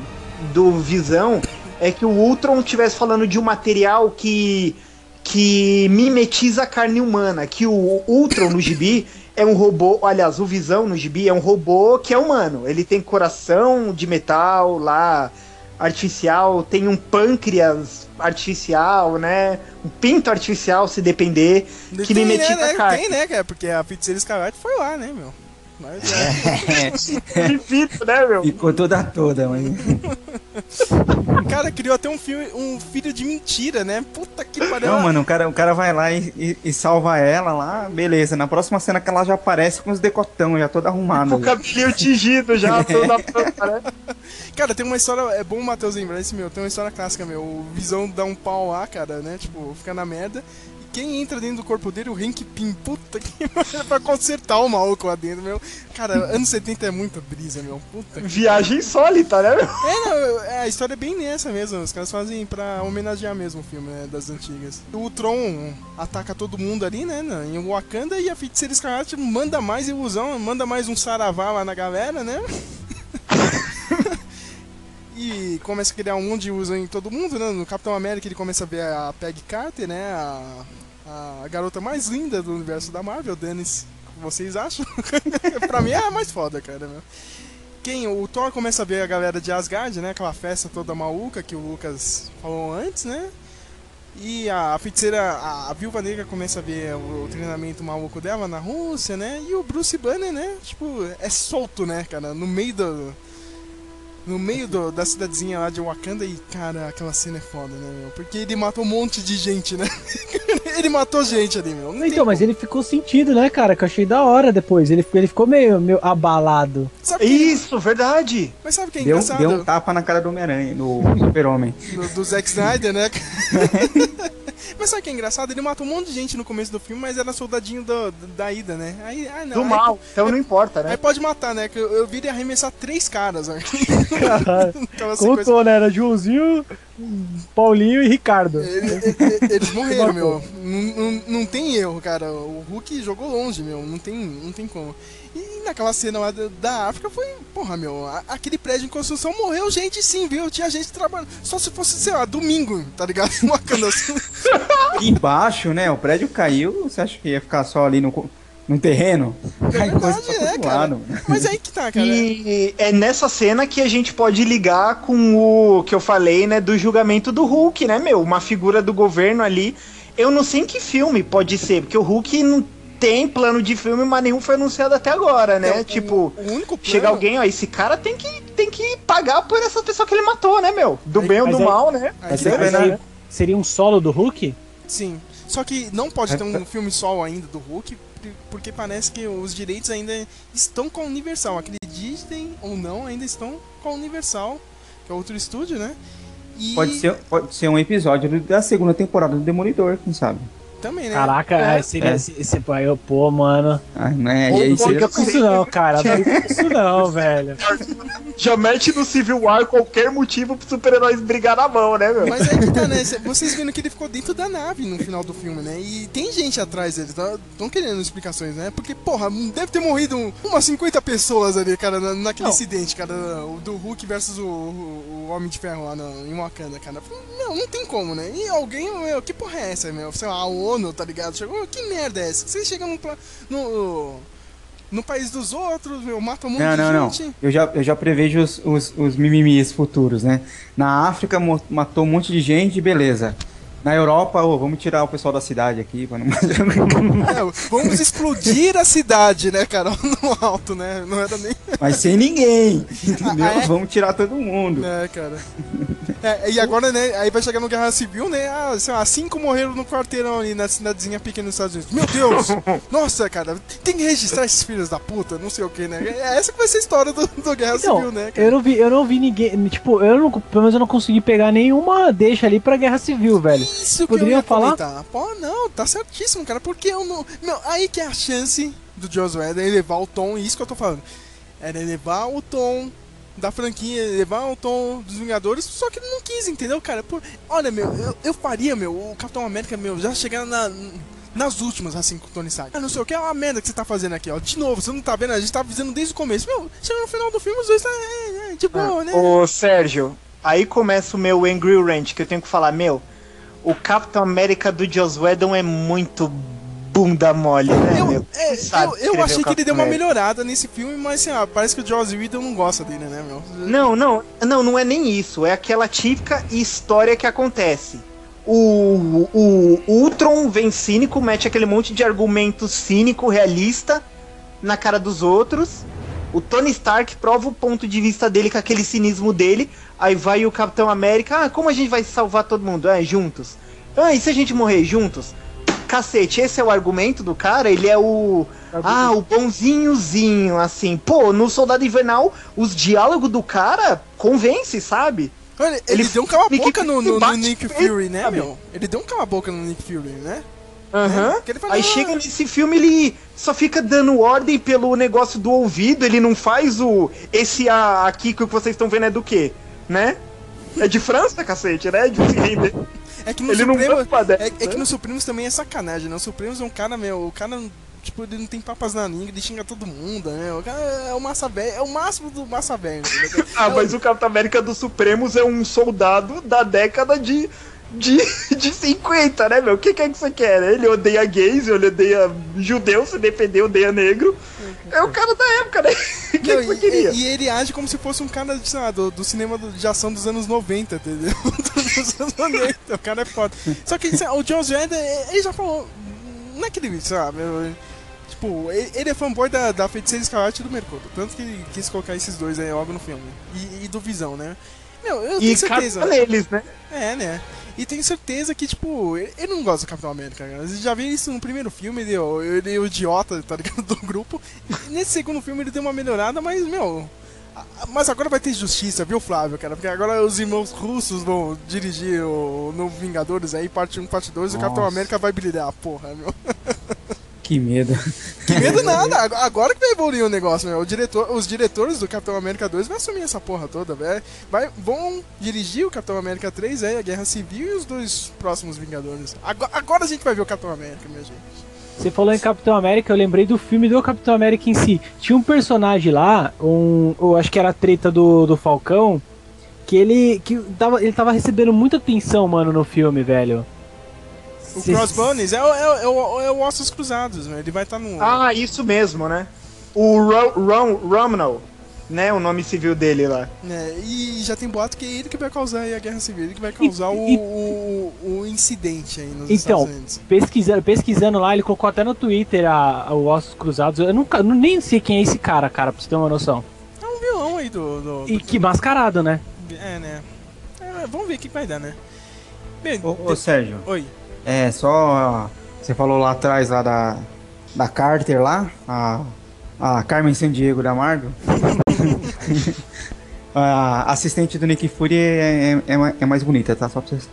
do Visão é que o Ultron estivesse falando de um material que, que mimetiza a carne humana. Que o Ultron no gibi é um robô. Aliás, o Visão no gibi é um robô que é humano. Ele tem coração de metal lá. Artificial, tem um pâncreas artificial, né? Um pinto artificial, se depender, que tem, mimetiza né, a né? carne. Tem, né, cara? Porque a Feiticeira Escarlate foi lá, né, meu? Mas, é. Infinito, né, meu? Ficou toda toda, mas. O cara criou até um, filme, um filho de mentira, né? Puta que pariu. Não, mano, o cara, o cara vai lá e, e- e salva ela lá, beleza. Na próxima cena que ela já aparece com os decotão já todo arrumado. O cabelinho tingido já, toda né? Cara, tem uma história. É bom o Matheus lembrar esse meu. Tem uma história clássica, meu. O Visão dá um pau lá, cara, né? Tipo, fica na merda. Quem entra dentro do corpo dele? O Hank Pym. Puta que pariu, pra consertar o maluco lá dentro, meu. Cara, anos 70 é muita brisa, meu. Puta que. Viagem insólita, né, meu? É, não, é, a história é bem nessa mesmo. Os caras fazem pra homenagear mesmo o filme, né? Das antigas. O Tron ataca todo mundo ali, né? Em Wakanda e a Feiticeira Escarlate manda mais ilusão, manda mais um saravá lá na galera, né? e começa a criar um monte de ilusão em todo mundo, né? No Capitão América ele começa a ver a Peggy Carter, né? A, a garota mais linda do universo da Marvel, Dennis. Vocês acham? pra mim é a mais foda, cara, meu. Quem? O Thor começa a ver a galera de Asgard, né? Aquela festa toda maluca que o Lucas falou antes, né? E a, feiticeira, a, a viúva negra começa a ver o, o treinamento maluco dela na Rússia, né? E o Bruce Banner, né? Tipo, é solto, né, cara? No meio do. No meio do- da cidadezinha lá de Wakanda e, cara, aquela cena é foda, né, meu? Porque ele matou um monte de gente, né? ele matou gente ali, meu. Não Então, mas ele ficou sentido, né, cara? Que eu achei da hora depois. Ele, ele ficou meio, meio abalado. Sabe Isso, verdade. Mas sabe o que é Deu, engraçado? deu um tapa na cara do Homem-Aranha, do Super-Homem. do, do Zack Snyder, né? mas sabe o que é engraçado? Ele matou um monte de gente no começo do filme, mas era soldadinho do, do- da ida, né? Aí, ah, não, Do aí- mal. Então não importa, Aí né? pode matar, né? Que eu, eu vi ele arremessar três caras aqui. Aquela Contou, sequência. né? Era Joãozinho, Paulinho e Ricardo. Ele- ele- Eles morreram, meu. Não, não, não tem erro, cara. O Hulk jogou longe, meu. Não tem, não tem como. E naquela cena lá da, da África foi, porra, meu, aquele prédio em construção morreu gente sim, viu? Tinha gente trabalhando. Só se fosse, sei lá, domingo, tá ligado? Uma cana assim. Embaixo, né? O prédio caiu, você acha que ia ficar só ali no, no terreno? Cai coisa pra é, cara. lado. Mas aí que tá, cara. E é nessa cena que a gente pode ligar com o que eu falei, né, do julgamento do Hulk, né, meu? Uma figura do governo ali. Eu não sei em que filme pode ser, porque o Hulk não tem plano de filme, mas nenhum foi anunciado até agora, né? Então, tipo, o único plano- chega alguém, ó, esse cara tem que, tem que pagar por essa pessoa que ele matou, né, meu? Do bem ou do aí- mal, né? Aí Mas que tá, mas aí seria um solo do Hulk? Sim. Só que não pode ter um filme solo ainda do Hulk, porque parece que os direitos ainda estão com a Universal. Acreditem ou não, ainda estão com a Universal, que é outro estúdio, né? E Pode ser, pode ser um episódio da segunda temporada do Demolidor, quem sabe? Também, né? Caraca, É. seria É. esse, pai, eu, pô, mano. Ah, né? E aí seria... Não isso não, cara. Não isso não, velho. Já mete no Civil War qualquer motivo pro super-heróis brigar na mão, né, meu? Mas é que tá, né? Cê- Vocês viram que ele ficou dentro da nave no final do filme, né? E tem gente atrás dele, estão querendo explicações, né? Porque, porra, deve ter morrido um- umas 50 pessoas ali, cara, na- naquele Não. acidente, cara, o do Hulk versus o, o- o Homem de Ferro lá no, em Wakanda, cara. Não, não tem como, né? E alguém, meu, que porra é essa, meu? Sei lá, a ONU, tá ligado? Chegou, que merda é essa? Vocês chegam no, no, no país dos outros, meu, matam um monte Não, de não, não. gente. Eu já, eu já prevejo os, os, os mimimis futuros, né? Na África matou um monte de gente, beleza. Na Europa, ô, vamos tirar o pessoal da cidade aqui. Pra não... É, vamos explodir a cidade, né, cara? No alto, né? Não era nem. Mas sem ninguém, entendeu? Ah, é? Vamos tirar todo mundo. É, cara. É, e agora, né, aí vai chegar no Guerra Civil, né? Ah, sei lá, cinco morreram no quarteirão ali na cidadezinha pequena nos Estados Unidos. Meu Deus! Nossa, cara, tem que registrar esses filhos da puta, não sei o que, né? É essa que vai ser a história do, do Guerra Então, Civil, né, cara? eu não vi, eu não vi ninguém, tipo, eu não, pelo menos eu não consegui pegar nenhuma deixa ali pra Guerra Civil, velho. Isso que eu ia falar? comentar. Pô, não, tá certíssimo, cara. Porque eu não. Meu, aí que é a chance do Joss Whedon elevar o tom, e isso que eu tô falando. Era elevar o tom da franquia, elevar o tom dos Vingadores, só que ele não quis, entendeu, cara? Por, olha, meu, eu, eu faria, meu, o Capitão América, meu, já chegando na. Nas últimas, assim, com o Tony Stark. Ah, não sei o que, é uma merda que você tá fazendo aqui, ó. De novo, você não tá vendo? A gente tá avisando desde o começo. Meu, chega no final do filme, os dois tá. É, é, de boa, né? Ô, Sérgio, aí começa o meu Angry Rant, que eu tenho que falar, meu, o Capitão América do Joss Whedon é muito bunda mole, né, Eu, meu? é, eu, eu achei que ele deu uma melhorada nesse filme, mas ah, parece que o Joss Whedon não gosta dele, né, meu? Não, não, não, não é nem isso. É aquela típica história que acontece. O, o, o Ultron vem cínico, mete aquele monte de argumento cínico, realista, na cara dos outros. O Tony Stark prova o ponto de vista dele com aquele cinismo dele. Aí vai o Capitão América. Ah, como a gente vai salvar todo mundo? Ah, juntos. Ah, e se a gente morrer juntos? Cacete, esse é o argumento do cara. Ele é o. Ah, o bonzinhozinho, assim. Pô, no Soldado Invernal, os diálogos do cara convence, sabe? Olha, ele, Ele deu um cala-boca no, no- no Nick Fury, né, sabe? meu? Ele deu um cala-boca no Nick Fury, né? Aham. Ele fala, Aí "Ah, chega nesse filme, ele só fica dando ordem pelo negócio do ouvido, ele não faz o. Esse aqui que vocês estão vendo é do quê? Né? É de França, cacete, né? De render. É que no Ele não Supremo. pra dessa, é, é que né? no Supremos também é sacanagem, né? O Supremos é um cara, meu, o cara. Tipo, ele não tem papas na língua, ele xinga todo mundo, né? O cara é o massa velho, é o máximo do massa velho. entendeu? Ah, É o- mas o Capitão América dos Supremos é um soldado da década de. De, de 50, né, meu? O que, que é que você quer? né? Ele odeia gays, ele odeia judeu, se defender, odeia negro. É o cara da época, né? O que, que Não, você e, queria? e- e ele age como se fosse um cara, sei lá, do, do cinema do- de ação dos anos 90, entendeu? dos anos 90, o cara é foda. Só que sei lá, o Joss Whedon, ele já falou, não é que ele, sabe, meu, tipo, ele, ele é fanboy da, da Feiticeira Escarlate e do Mercúrio, tanto que ele quis colocar esses dois aí logo no filme, e, e do Visão, né? Meu, eu E tenho certeza. caga neles, né? É, né? E tenho certeza que, tipo, ele, não gosta do Capitão América, cara. Você já viu isso no primeiro filme, ele, ele é o idiota, tá ligado? Do grupo. E nesse segundo filme ele deu uma melhorada, mas, meu. Mas agora vai ter justiça, viu, Flávio, cara? Porque agora os irmãos russos vão dirigir o novo Vingadores aí, parte 1, parte 2, e o Capitão. América vai brilhar, porra, meu. Que medo. Que medo nada, ag- agora que vai evoluir o negócio, meu. O diretor, os diretores do Capitão América 2 vão assumir essa porra toda, velho. Vai, vão dirigir o Capitão América 3, é, a Guerra Civil e os dois próximos Vingadores. Agora, agora a gente vai ver o Capitão América, minha gente. Você falou em Capitão América, eu lembrei do filme do Capitão América em si. Tinha um personagem lá, um, eu acho que era a treta do, do Falcão, que ele que tava, ele tava recebendo muita atenção, mano, no filme, velho. O Cê- Crossbones é, o- é, o- é, o- é o Ossos Cruzados, né? Ele vai estar no. Ah, isso mesmo, né? O Ro Rom Romnell, né? O nome civil dele lá. né, e já tem boato que é ele que vai causar aí a Guerra Civil, ele que vai causar o, e- o, o incidente aí nos Então, Estados Unidos. pesquisando, pesquisando lá, ele colocou até no Twitter a, a- o Ossos Cruzados. Eu nunca, eu nem sei quem é esse cara, cara, pra você ter uma noção. É um vilão aí do. do, E do- que mascarado, né? É, né? É, vamos ver o que vai dar, né? Bem, Ô, ô Sérgio, Oi. É só. Você falou lá atrás lá da. Da Carter lá, a. A Carmen Sandiego da Marvel. a assistente do Nick Fury é, é, é é mais bonita, tá? Só pra vocês.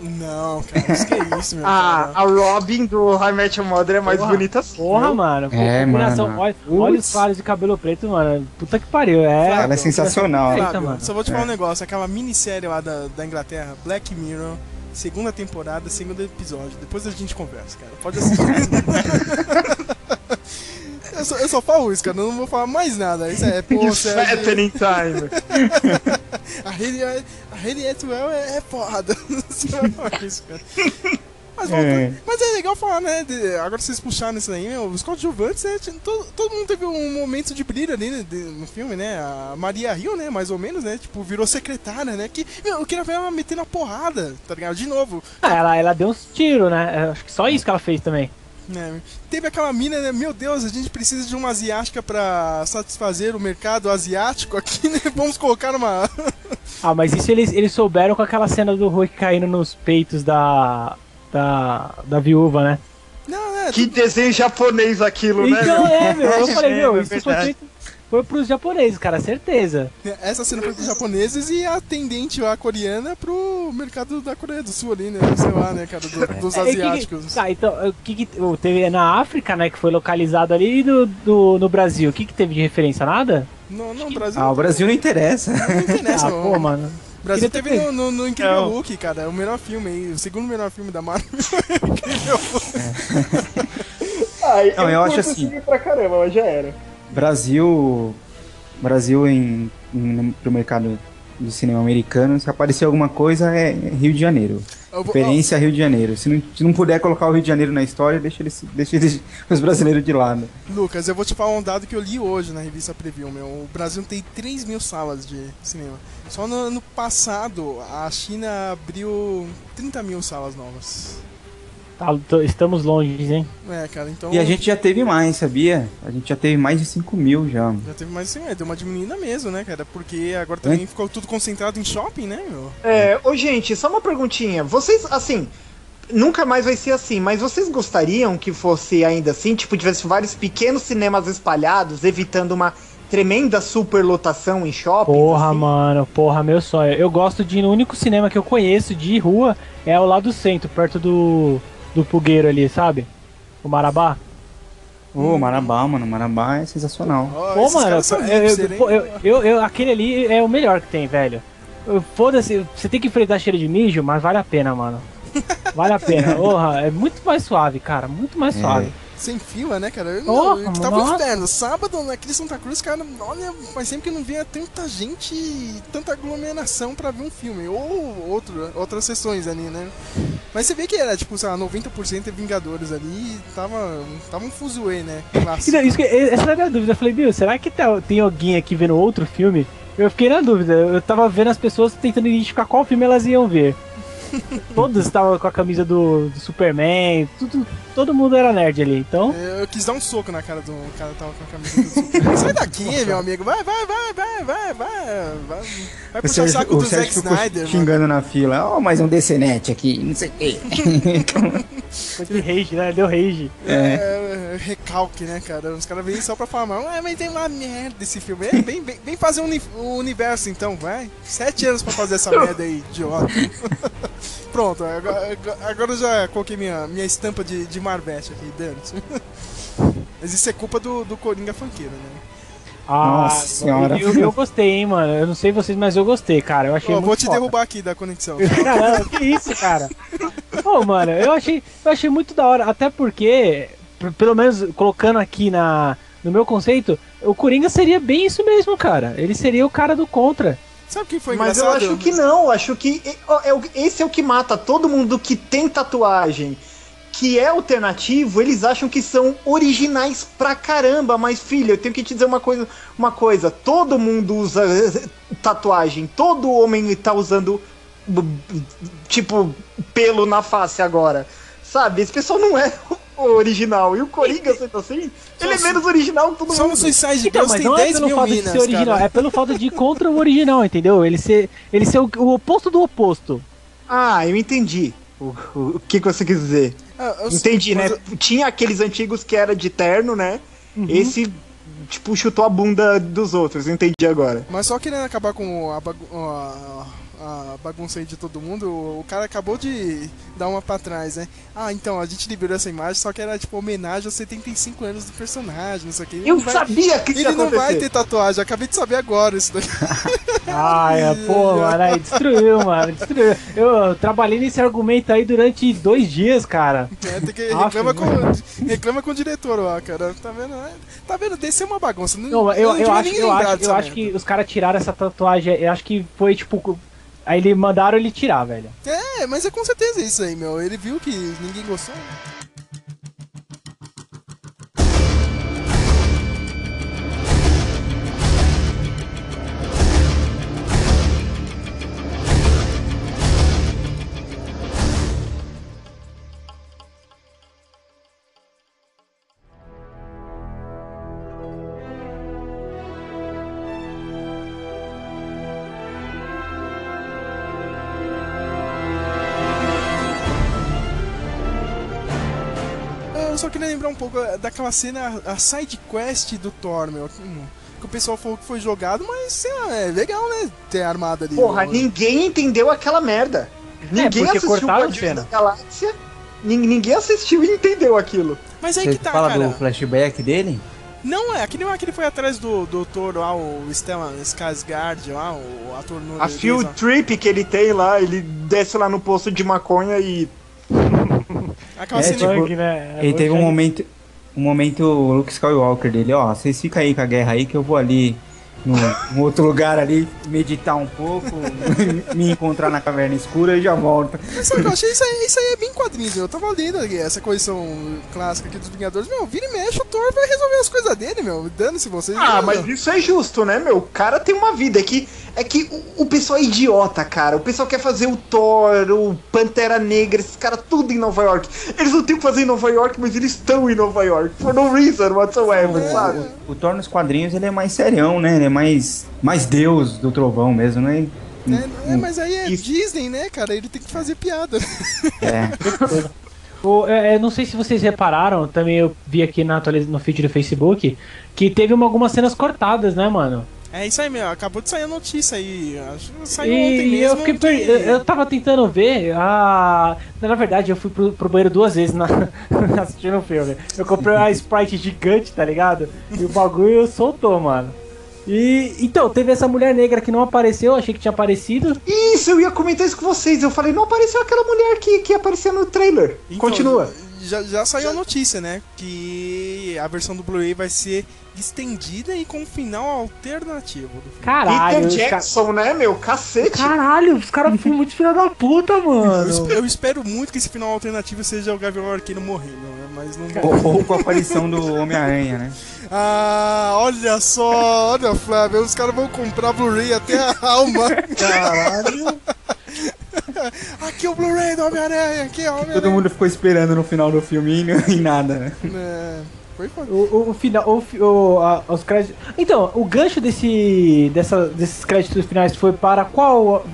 Não, cara, isso que é isso, meu Ah, cara. a Robin do High Your Mother é mais Porra, bonita assim. Porra, mano. Pô, É, combinação. mano. Olha, olha os claros de cabelo preto, mano. Puta que pariu. É. Ela é sensacional. Eita, mano. só vou te falar É. um negócio, aquela minissérie lá da, da Inglaterra, Black Mirror, segunda temporada, segundo episódio. Depois a gente conversa, cara. Pode assistir. eu, só, eu só falo isso, cara. Eu não vou falar mais nada. Isso é, pô, It's happening time. a Haley, a Haley Atwell é, é foda. Você vai falar isso, cara. Mas, É. mas é legal falar, né? de- agora vocês puxaram isso aí, meu, os coadjuvantes, né? tinha- todo, todo mundo teve um momento de brilho ali né, de- no filme, né? A Maria Hill, né? Mais ou menos, né? Tipo, virou secretária, né? Que, meu, eu queria ver ela metendo a porrada, tá ligado? De novo. Ah, ela, ela deu uns tiros, né? Acho que só isso que ela fez também. Né? Teve aquela mina, né? Meu Deus, a gente precisa de uma asiática pra satisfazer o mercado asiático aqui, né? Vamos colocar uma. Ah, mas isso eles, eles souberam com aquela cena do Hulk caindo nos peitos da. Da. da viúva, né? Não, né? Que desenho japonês aquilo, né? Então é, meu. Eu falei, meu, É isso foi feito. Foi pros japoneses, cara, certeza. Essa cena foi pros japoneses e a atendente lá coreana pro mercado da Coreia do Sul ali, né? Sei lá, né, cara, do- dos É, que- asiáticos. Tá, então, o que que. o- Teve na África, né? Que foi localizado ali e do, do, no Brasil. O que que teve de referência? Nada? Não, não, Brasil. Ah, o Brasil não interessa. não interessa, Ah, não. pô, mano. O Brasil ter teve no, no, no Incrível Não. Hulk, cara. O melhor filme aí. O segundo melhor filme da Marvel. Incrível Hulk. Ai, Não, eu acho assim. Pra caramba, mas já era. Brasil. Brasil em, em, pro mercado de cinema americano, se aparecer alguma coisa é Rio de Janeiro. Vou- Referência a Rio de Janeiro. Se não, se não puder colocar o Rio de Janeiro na história, deixa, eles, deixa eles- os brasileiros de lado. Lucas, eu vou te falar um dado que eu li hoje na revista Preview, meu. O Brasil tem 3 mil salas de cinema. Só no ano passado, a China abriu 30 mil salas novas. Tá, tô- estamos longe, hein? É, cara, então. E a gente já teve mais, sabia? A gente já teve mais de 5 mil já. Já teve mais assim, é, deu uma diminuída mesmo, né, cara? Porque agora também ficou tudo concentrado em shopping, né, meu? É, ô gente, só uma perguntinha. Vocês, assim, nunca mais vai ser assim, mas vocês gostariam que fosse ainda assim? Tipo, tivesse vários pequenos cinemas espalhados, evitando uma tremenda superlotação em shopping? Porra, assim? mano, porra, meu sonho. Eu gosto de ir no único cinema que eu conheço de rua, é o lá do centro, perto do, do Pugueiro ali, sabe? O Marabá. Ô, Marabá, mano. Marabá é sensacional. Ó, Pô, mano, eu, eu, eu, eu- eu- aquele ali é o melhor que tem, velho. Eu- Foda-se, você tem que enfrentar cheiro de mijo, mas vale a pena, mano. Vale a pena. Porra, é muito mais suave, cara. Muito mais É. Sem fila, né, cara? Eu, Porra, não, eu tava nossa. inferno. Sábado, naquele Santa Cruz, cara, olha, faz tempo que não via tanta gente, tanta aglomeração pra ver um filme. Ou outro, outras sessões ali, né? Mas você vê que era, tipo, sei lá, 90% é Vingadores ali e tava, tava um fuzuê, né? Clássico. Então, isso que- essa era a minha dúvida. Eu falei, meu, será que tá- tem alguém aqui vendo outro filme? Eu fiquei na dúvida. Eu tava vendo as pessoas tentando identificar qual filme elas iam ver. Todos estavam com a camisa do, do Superman, tudo, todo mundo era nerd ali. Então, Eu quis dar um soco na cara do cara que tava com a camisa do Superman. Sai daqui, meu amigo. Vai, vai, vai, vai, vai, vai. Vai, puxar o saco o do Zack Snyder, mano. xingando na fila. Ó, mais um DCNet aqui, não sei o quê. foi de rage, né? Deu rage. É, recalque, né, cara? Os caras vêm só pra falar, mal, ah, mas tem uma merda esse filme. É, vem, vem, vem fazer um um universo então, vai. Sete anos pra fazer essa merda aí, idiota. Pronto, agora, agora eu já coloquei minha, minha estampa de, de Marvete aqui, dane-se. Mas isso é culpa do, do Coringa funkeiro, né? Ah, Nossa senhora. Eu, eu gostei, hein, mano. Eu não sei vocês, mas eu gostei, cara. Eu achei muito vou te foda. derrubar aqui da conexão. Caramba, que isso, cara? Pô, mano, eu achei, eu achei muito da hora, até porque, pelo menos colocando aqui na, no meu conceito, o Coringa seria bem isso mesmo, cara. Ele seria o cara do contra. Sabe o que foi Mas eu engraçado? acho que não, acho que esse é o que mata todo mundo que tem tatuagem, que é alternativo, eles acham que são originais pra caramba, mas filho, eu tenho que te dizer uma coisa, uma coisa, todo mundo usa eh, tatuagem, todo homem tá usando tipo pelo na face agora. Sabe? Esse pessoal não é original. E o Coringa, sendo assim, ele é menos original que todo Só no mundo. Suicide Então, Girls mas tem não é 10 pelo mil fato de minas, ser original, cara. é pelo fato de ir contra o original, entendeu? Ele ser, ele ser o, o oposto do oposto. Ah, eu entendi. O, o, o que, que você quis dizer? Ah, Entendi, né? mas eu- Tinha aqueles antigos que era de terno, né? Uhum. Esse, tipo, chutou a bunda dos outros, entendi agora. Mas só querendo acabar com a, bagu- a- a bagunça aí de todo mundo, o cara acabou de dar uma pra trás, né? Ah, então, a gente liberou essa imagem, só que era tipo homenagem aos 75 anos do personagem, não sei o que. Ele Eu vai- sabia que isso ia Ele não vai ter tatuagem, acabei de saber agora isso daí. Ai, é, pô, mano, aí destruiu, mano, destruiu. Eu trabalhei nesse argumento aí durante dois dias, cara. É, tem que Aff, reclama, com, reclama com o diretor lá, cara. Tá vendo? É, Tá vendo? Desse é uma bagunça. Não, Não, eu, não eu, acho, eu, acho, eu acho que os caras tiraram essa tatuagem. Eu acho que foi tipo. Aí ele mandaram ele tirar, velho. É, mas é com certeza isso aí, meu. Ele viu que ninguém gostou. né? Pouco eh, daquela cena, a side quest do Thor, meu. hum, Que o pessoal falou que foi jogado, mas sei lá, é legal, né? Ter armado ali. Porra, o- ninguém entendeu aquela merda. Ninguém É, assistiu cortaram a Guardiões da Galáxia. nin- Ninguém assistiu e entendeu aquilo. Mas aí Você que tá, fala cara. do flashback dele? Não é, aquele lá que ele foi atrás do doutor lá, o Stellan Skarsgård lá, o ator no A field trip que ele tem lá, ele desce lá no posto de maconha e. Aquela É, tipo, né? Ele teve um momento, um momento Luke Skywalker dele, ó, vocês ficam aí com a guerra aí que eu vou ali num, num outro lugar ali meditar um pouco, me encontrar na caverna escura e já volto. Mas sabe o que eu achei? Isso aí, isso aí é bem quadrinho. Eu tava lendo aqui, essa coleção clássica aqui dos Vingadores. Meu, vira e mexe, o Thor vai resolver as coisas dele, meu. Dane-se vocês. Ah, mas isso é justo, né, meu? O cara tem uma vida. É que, é que o, o pessoal é idiota, cara. O pessoal quer fazer o Thor, o Pantera Negra, esses caras tudo em Nova York. Eles não têm o que fazer em Nova York, mas eles estão em Nova York. For no reason whatsoever, sabe? O Thor nos quadrinhos ele é mais serião, né? Ele é mais, mais deus do trovão mesmo, né? É, é, mas aí é Isso. Disney, né, cara? Ele tem que fazer piada. É. O, é, é, não sei se vocês repararam, também eu vi aqui na atualiz... no feed do Facebook, que teve uma, algumas cenas cortadas, né, mano? É isso aí, meu. Acabou de sair a notícia aí. Acho que saiu ontem E mesmo. eu fiquei per... que- eu, eu tava tentando ver. Ah, na verdade, eu fui pro, pro banheiro duas vezes na... assistindo o filme. Eu comprei uma Sprite gigante, tá ligado? E o bagulho soltou, mano. E então, teve essa mulher negra que não apareceu, achei que tinha aparecido. Isso, eu ia comentar isso com vocês. Eu falei, não apareceu aquela mulher que, que aparecia no trailer. Então, Continua. Já, já saiu a notícia, né? Que a versão do Blu-ray vai ser estendida e com um final alternativo do filme. Caralho, Peter os ca- Jackson, né, meu? Cacete. Caralho, os caras foram muito filha da puta, Eu, mano. esp- eu espero muito que esse final alternativo seja o Gavião Arqueiro morrendo, né? Mas não vai. Ou, ou com a aparição do Homem-Aranha, né? Ah, olha só, olha, Flávio, os caras vão comprar Blu-ray até a alma. Caralho. Aqui é o Blu-ray do Homem-Aranha, aqui é o Todo Homem-Aranha. mundo ficou esperando no final do filme e, e nada, né? É, foi foda. O, o, final, o, o, a- os créditos. Então, o gancho desse, dessa, desses créditos finais foi para qual,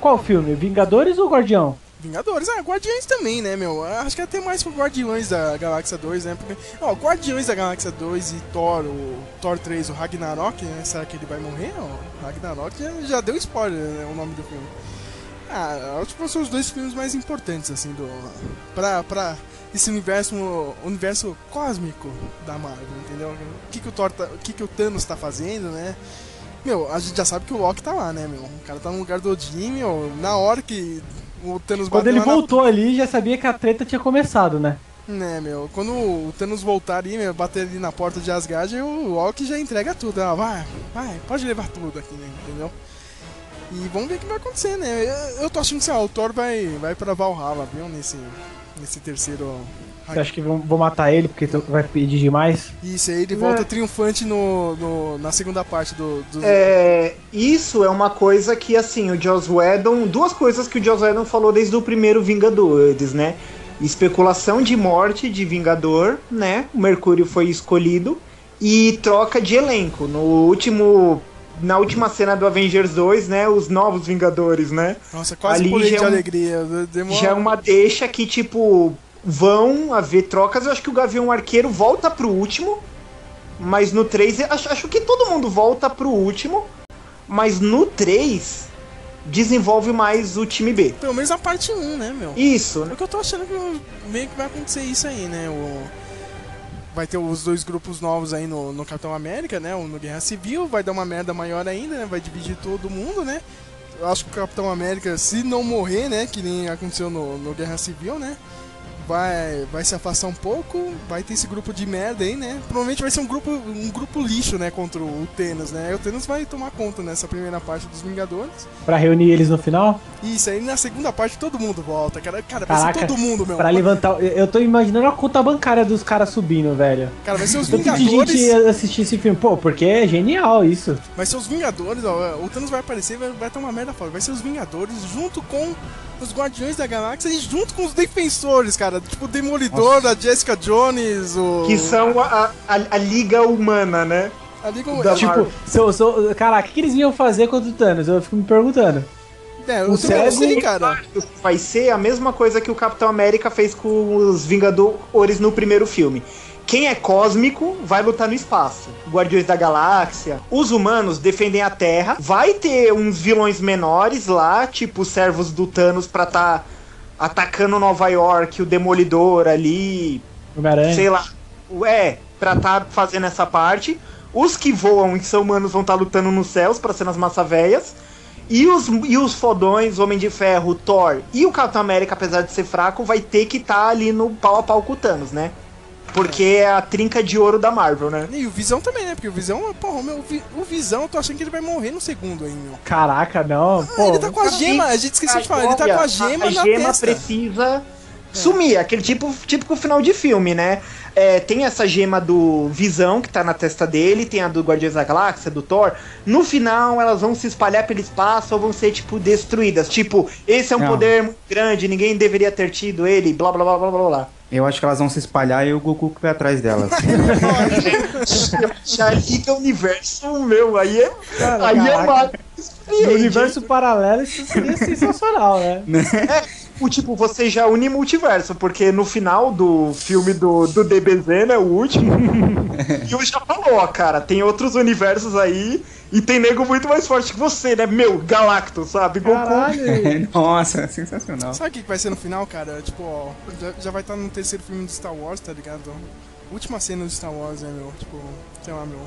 qual filme? Vingadores ou Guardião? Vingadores, ah, Guardiões também, né, meu? Acho que até mais pro Guardiões da Galáxia 2, né? Porque, ó, Guardiões da Galáxia 2 e Thor, o Thor 3, o Ragnarok, né? Será que ele vai morrer? Ó, Ragnarok já, já deu spoiler, né? O nome do filme. Ah, acho que são os dois filmes mais importantes, assim, do. Pra, pra esse universo, universo cósmico da Marvel, entendeu? O que, que o Thor tá, o que, que o Thanos tá fazendo, né? Meu, a gente já sabe que o Loki tá lá, né, meu? O cara tá no lugar do Odin, meu, na hora que o Thanos Quando ele lá na- voltou ali, já sabia que a treta tinha começado, né? Né, meu, quando o Thanos voltar ali, meu, bater ali na porta de Asgard, o Loki já entrega tudo. Ah, vai, vai, pode levar tudo aqui, né, entendeu? E vamos ver o que vai acontecer, né? Eu, eu tô achando que sei lá, o Thor vai, vai pra Valhalla, viu? Nesse, nesse terceiro. Você acha que vão, vão matar ele porque vai pedir demais? Isso, aí ele volta triunfante no, no- na segunda parte do. do... É, isso é uma coisa que, assim, o Joss Whedon... Duas coisas que o Joss Whedon falou desde o primeiro Vingadores, né? Especulação de morte de Vingador, né? O Mercúrio foi escolhido. E troca de elenco. No último... Na última cena do Avengers 2, né? Os novos Vingadores, né? Nossa, quase ali pulei já de é um- alegria. Demora... Já é uma deixa que, tipo, vão haver trocas. Eu acho que o Gavião Arqueiro volta pro último. Mas no 3, acho, acho que todo mundo volta pro último. Mas no 3, desenvolve mais o time B. Pelo menos a parte 1, né, meu? Isso, É né? o que eu tô achando que meio que vai acontecer isso aí, né? O... Vai ter os dois grupos novos aí no, no Capitão América, né? Um no Guerra Civil, vai dar uma merda maior ainda, né? Vai dividir todo mundo, né? Eu acho que o Capitão América, se não morrer, né? Que nem aconteceu no, no Guerra Civil, né? Vai, vai se afastar um pouco, vai ter esse grupo de merda aí, né? Provavelmente vai ser um grupo, um grupo lixo, né? Contra o Thanos, né? O Thanos vai tomar conta nessa primeira parte dos Vingadores. Pra reunir eles no final? Isso, aí na segunda parte todo mundo volta, cara. Cara, vai ser Caraca, todo mundo, meu. Pra levantar. Eu tô imaginando a conta bancária dos caras subindo, velho. Cara, vai ser os Tanto de Vingadores. gente assistir esse filme. Pô, porque é genial isso. Vai ser os Vingadores, ó. O Thanos vai aparecer e vai, vai ter uma merda foda. Vai ser os Vingadores junto com os Guardiões da Galáxia e junto com os Defensores, cara. Tipo o Demolidor, a Jessica Jones, o. Que são a, a, a Liga Humana, né? Ali com... da- Tipo, sou, sou, caraca, o que, eles iam fazer contra o Thanos? Eu fico me perguntando. É, eu o cego- sei, cara. Vai ser a mesma coisa que o Capitão América fez com os Vingadores no primeiro filme. Quem é cósmico vai lutar no espaço. Guardiões da Galáxia. Os humanos defendem a Terra. Vai ter uns vilões menores lá, tipo os servos do Thanos pra tá atacando Nova York, o Demolidor ali, Homem-Aranha. sei lá. É, pra tá fazendo essa parte. Os que voam e são humanos vão estar lutando nos céus pra ser nas massa véias. E os, e os fodões, Homem de Ferro, Thor e o Capitão América, apesar de ser fraco, vai ter que estar ali no pau a pau com o Thanos, né? Porque é a trinca de ouro da Marvel, né? E o Visão também, né? Porque o Visão, porra, meu, o Vi- o Visão, eu tô achando que ele vai morrer no segundo aí, meu. Caraca, não. Ah, Pô, ele tá com a gema, a gente esqueceu de falar, ele tá com a gema a na gema testa. precisa sumir, aquele tipo típico final de filme, né? É, tem essa gema do Visão que tá na testa dele, tem a do Guardiões da Galáxia, do Thor. No final, elas vão se espalhar pelo espaço ou vão ser, tipo, destruídas. Tipo, esse é um Não. poder muito grande, ninguém deveria ter tido ele, blá blá blá blá blá blá. Eu acho que elas vão se espalhar e o Goku que vai atrás delas. Já liga o universo, meu, aí é, Cara, aí é uma. no universo paralelo isso seria sensacional, né? O tipo, você já une multiverso, porque no final do filme do, do DBZ, né, o último, eu já falou, ó, cara, tem outros universos aí e tem nego muito mais forte que você, né? Meu, Galactus, sabe? Goku. Caralho. Nossa, sensacional. Sabe o que que vai ser no final, cara? Tipo, ó, já, já vai estar no terceiro filme do Star Wars, tá ligado? Última cena do Star Wars, né, meu? Tipo, sei lá, meu.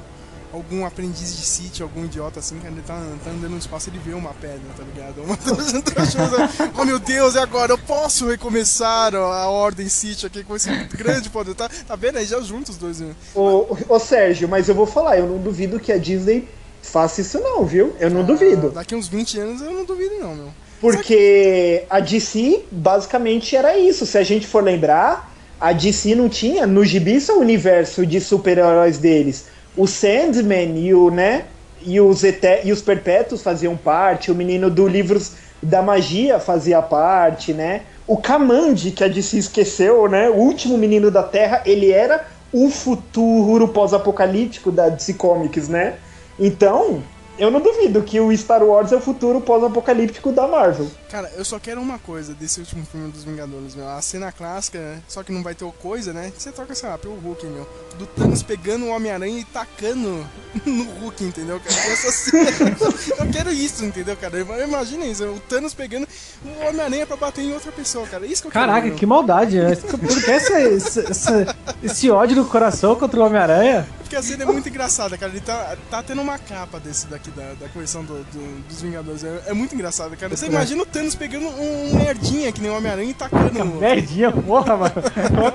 Algum aprendiz de Sith, algum idiota assim, cara, ele tá, tá andando no espaço ele vê uma pedra, tá ligado? Uma oh meu Deus, e agora? Eu posso recomeçar a ordem Sith aqui com esse grande poder, tá? Tá vendo aí? Já juntos os dois, né? Ô, ô, Sérgio, mas eu vou falar, eu não duvido que a Disney faça isso não, viu? Eu não duvido. Daqui uns 20 anos eu não duvido, não, meu. Porque a DC basicamente era isso. Se a gente for lembrar, a DC não tinha no gibi só o universo de super-heróis deles. O Sandman e o, né? E os, Ete e os Perpétuos faziam parte, o menino do Livros da Magia fazia parte, né? O Kamandi, que a DC esqueceu, né? O último menino da Terra, ele era o futuro pós-apocalíptico da DC Comics, né? Então, eu não duvido que o Star Wars é o futuro pós-apocalíptico da Marvel. Cara, eu só quero uma coisa desse último filme dos Vingadores, meu. A cena clássica, só que não vai ter coisa, né? Você troca, sei lá, pelo Hulk, meu. Do Thanos pegando o Homem-Aranha e tacando no Hulk, entendeu, cara? Essa cena, eu quero isso, entendeu, cara? Imagina isso, o Thanos pegando o Homem-Aranha pra bater em outra pessoa, cara. Isso que eu Caraca, quero. que maldade, né? Por que essa, essa- essa- esse ódio no coração contra o Homem-Aranha? Porque a cena é muito engraçada, cara. Ele tá, tá tendo uma capa desse daqui, da, da coleção do, do- dos Vingadores. É, é muito engraçado, cara. Você imagina o Thanos pegando um merdinha que nem o Homem-Aranha e tacando no. Merdinha, porra, mano.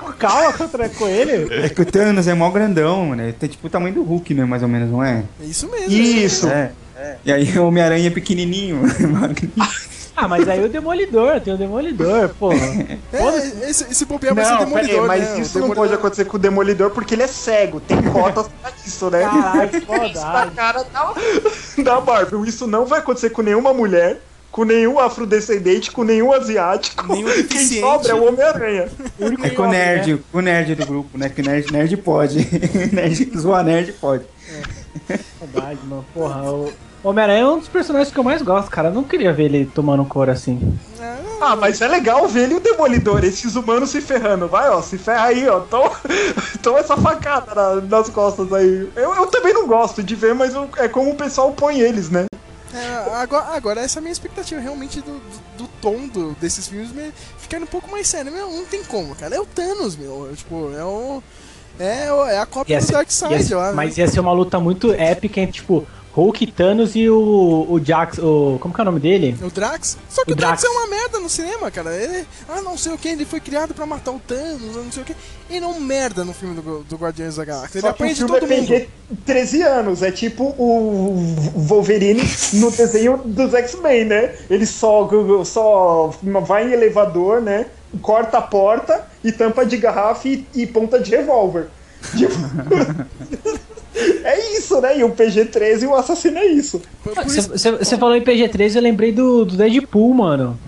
Com calma contra, com ele. É que o Thanos é mó grandão, né? Tem tipo o tamanho do Hulk, né? Mais ou menos, não é? É isso mesmo. Isso. É. E aí o Homem-Aranha é pequenininho. Ah, mas aí o Demolidor, tem o Demolidor, porra. É, esse, esse bobear vai ser Não, demolidor, peraí, mas né? Isso não pode acontecer com o Demolidor porque ele é cego. Tem cotas pra isso, né? Caralho, que Isso na cara da, da Marvel. Isso não vai acontecer com nenhuma mulher, com nenhum afrodescendente, com nenhum asiático. Nenhum Quem sobra é o Homem-Aranha. É com o nerd, o nerd do grupo, né? Que o nerd, nerd pode. nerd, zoar nerd pode. Maldade, mano. Porra, o Homem-Aranha é um dos personagens que eu mais gosto, cara. Eu não queria ver ele tomando cor assim. Ah, mas é legal ver ele e o Demolidor, esses humanos se ferrando. Vai, ó, se ferra aí, ó. Toma, toma essa facada na- nas costas aí. Eu, eu também não gosto de ver, mas eu- é como o pessoal põe eles, né? É, agora, agora, essa é a minha expectativa realmente do, do, do tom do- desses filmes me, ficar um pouco mais sério. Meu, não tem como, cara. É o Thanos, meu. É, Tipo, é o. É, é a cópia Ia do ser- ia ser- lá. né? mas ia ser uma luta muito épica entre, tipo, Hulk, Thanos e o, o Jax. O, como que é o nome dele? O Drax? Só que o, O Drax. Drax. é uma merda no cinema, cara. Ele, ah, não sei o que, ele foi criado pra matar o Thanos, não sei o que. Ele é um merda no filme do, do Guardiões da Galáxia. Ele apanha de todo é mundo. PG 13 anos, é tipo o Wolverine no desenho dos X-Men, né? Ele só, só vai em elevador, né? Corta a porta e tampa de garrafa e, e ponta de revólver. Tipo, é isso, né? E o PG-13 o assassino é isso. Você falou em PG-13, eu lembrei do, do Deadpool, mano.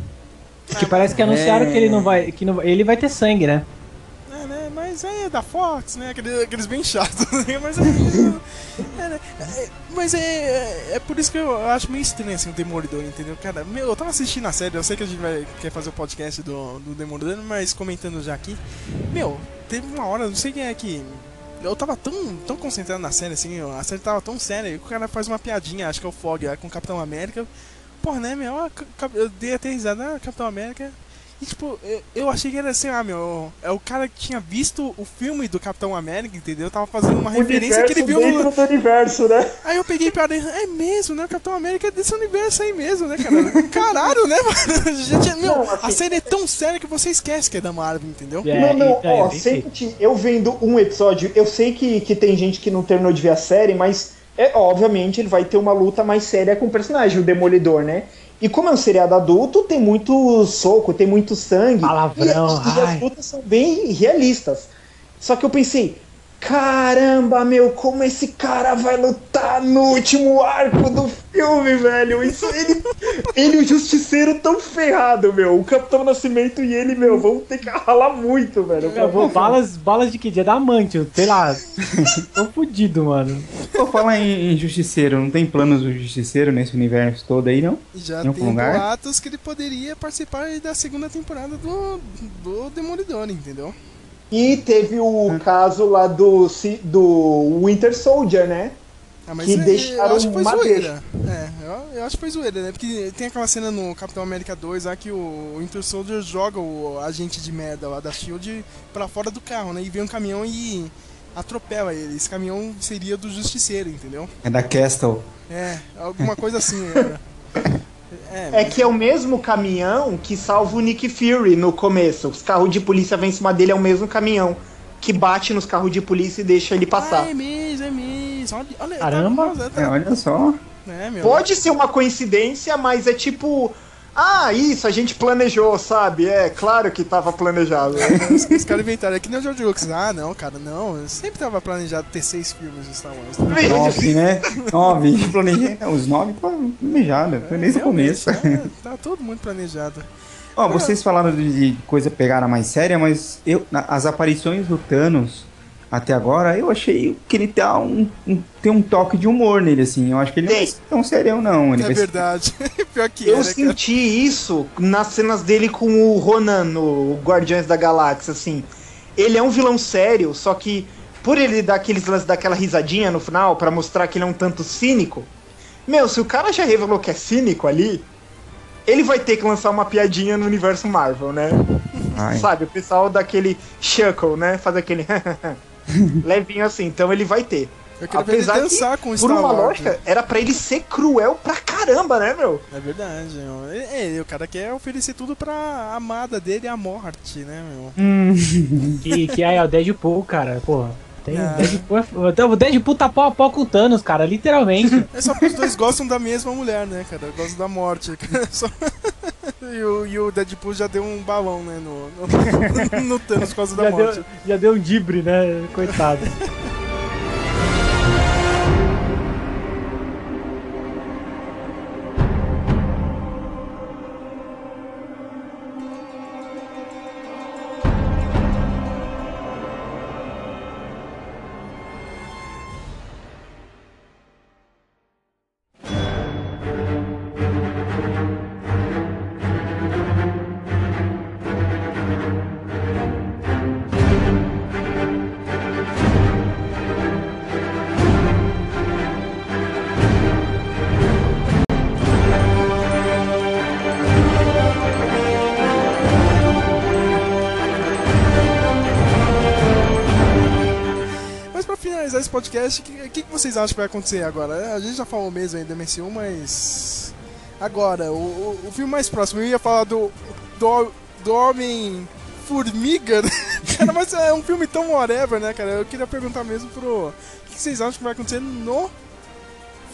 Que parece que anunciaram É. que ele não vai. Que não, ele vai ter sangue, né? É, né? Mas é da Fox, né? Aqueles, aqueles bem chatos, né? Mas é, é, né? É, mas é, é, é por isso que eu acho meio estranho assim, o Demolidor, entendeu? Cara, meu, eu tava assistindo a série, eu sei que a gente vai quer fazer o podcast do, do Demolidor, mas comentando já aqui. Meu, teve uma hora, não sei quem é que. Eu tava tão, tão concentrado na série, assim, a série tava tão séria, e o cara faz uma piadinha, acho que é o Fog, é, com o Capitão América. Porra, né, meu? Eu dei até risada, ah, Capitão América. E tipo, eu, eu achei que era assim, ah, meu, é o cara que tinha visto o filme do Capitão América, entendeu? Tava fazendo uma referência que ele viu no. do universo, né? Aí eu peguei pra dentro, é mesmo, né? O Capitão América é desse universo aí mesmo, né, cara? Caralho, né, mano? Gente, meu, Não, assim- a série é tão séria que você esquece que é da Marvel, entendeu? É, não, não, e- é, ó, bem sente, eu vendo um episódio, eu sei que, que tem gente que não terminou de ver a série, mas é obviamente ele vai ter uma luta mais séria com o personagem, o Demolidor, né? E como é um seriado adulto, tem muito soco, tem muito sangue. Palavrão, e, e as lutas são bem realistas. Só que eu pensei, caramba, meu, como esse cara vai lutar no último arco do filme, velho? Isso, ele, ele e o Justiceiro tão ferrado, meu. O Capitão Nascimento e ele, meu, vão ter que ralar muito, velho. Eu vou, balas, balas de que dia? Da amante, sei lá. Tô fudido, mano. Vou falar em, em Justiceiro, não tem planos do Justiceiro nesse universo todo aí, não? Já tem lugar? boatos que ele poderia participar da segunda temporada do, do Demolidor, entendeu? E teve o caso lá do, do Winter Soldier, né? Ah, mas Que é- deixaram eu acho que foi uma zoeira. É, eu, eu acho que foi zoeira, né? Porque tem aquela cena no Capitão América 2 lá que o Winter Soldier joga o agente de merda lá da SHIELD pra fora do carro, né? E vem um caminhão e atropela ele. Esse caminhão seria do Justiceiro, entendeu? É da Castle. É, alguma coisa assim. Era. É que é o mesmo caminhão que salva o Nick Fury no começo. Os carros de polícia vêm em cima dele, é o mesmo caminhão que bate nos carros de polícia e deixa ele passar. Ah, é mesmo, é mesmo. Olha, olha, Caramba. Tá, tá, É, olha só. é, meu. Pode ser uma coincidência, mas é tipo. Ah, isso, a gente planejou, sabe? É claro que tava planejado. Os, os caras inventaram. É que nem o George Lucas. Ah, não, cara, não. Sempre tava planejado ter seis filmes de Star Wars. Nove, né? Nove. Planejei. não, Os nove foram planejados. Foi desde o começo. é, tá todo mundo planejado. Ó, vocês falaram de, de coisa pegada mais séria, mas eu, na- as aparições do Thanos até agora, eu achei que ele tá um, um- tem um toque de humor nele, assim. Eu acho que ele não Tem. vai ser tão serião, não. Ele É vai ser- verdade. Pior que é, Eu cara? senti isso nas cenas dele com o Ronan no Guardiões da Galáxia, assim. Ele é um vilão sério, só que por ele dar aqueles lances daquela risadinha no final pra mostrar que ele é um tanto cínico. Meu, se o cara já revelou que é cínico ali, ele vai ter que lançar uma piadinha no universo Marvel, né? Ai. Sabe, o pessoal daquele chuckle, né? Faz aquele levinho assim, então ele vai ter. Eu queria ver ele Apesar que, dançar com o por Star uma Lord. lógica, era pra ele ser cruel pra caramba, né, meu? É verdade, meu. É, é, o cara quer oferecer tudo pra amada dele a morte, né, meu? Hum, Que, que aí é o Deadpool, cara, porra. Tem. Deadpool é, o Deadpool tá pau a pau com o Thanos, cara, literalmente. É só que os dois gostam da mesma mulher, né, cara? Gostam da morte. Só- E, o, e o Deadpool já deu um balão, né, no, no, no Thanos por causa da já, morte. deu, já deu um dibre, né? Coitado. Podcast, o que, que, vocês acham que vai acontecer agora? É, A gente já falou mesmo aí do MCU, mas. Agora, o, o, o filme mais próximo, eu ia falar do. do, do Homem-Formiga, né? cara, mas é um filme tão whatever, né, cara? Eu queria perguntar mesmo pro. O que, que vocês acham que vai acontecer no